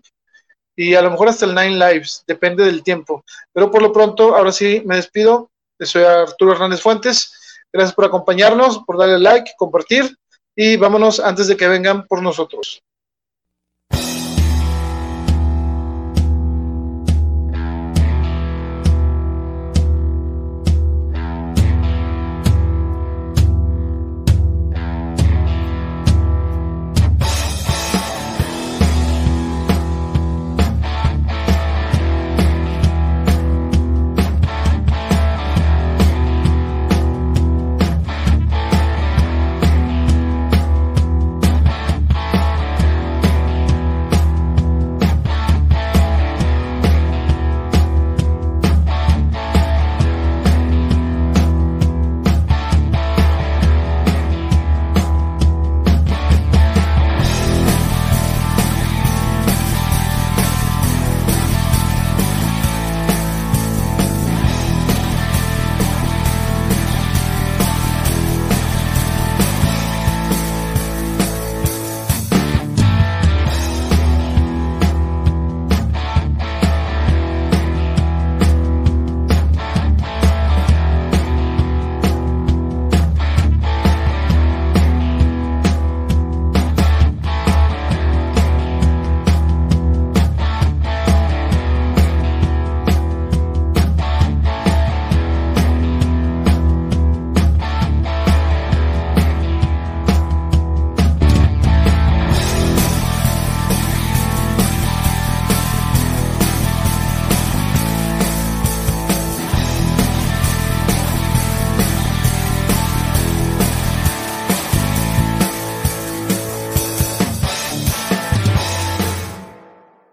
y a lo mejor hasta el Nine Lives, depende del tiempo. Pero por lo pronto, ahora sí me despido. Soy Arturo Hernández Fuentes. Gracias por acompañarnos, por darle like, compartir y vámonos antes de que vengan por nosotros.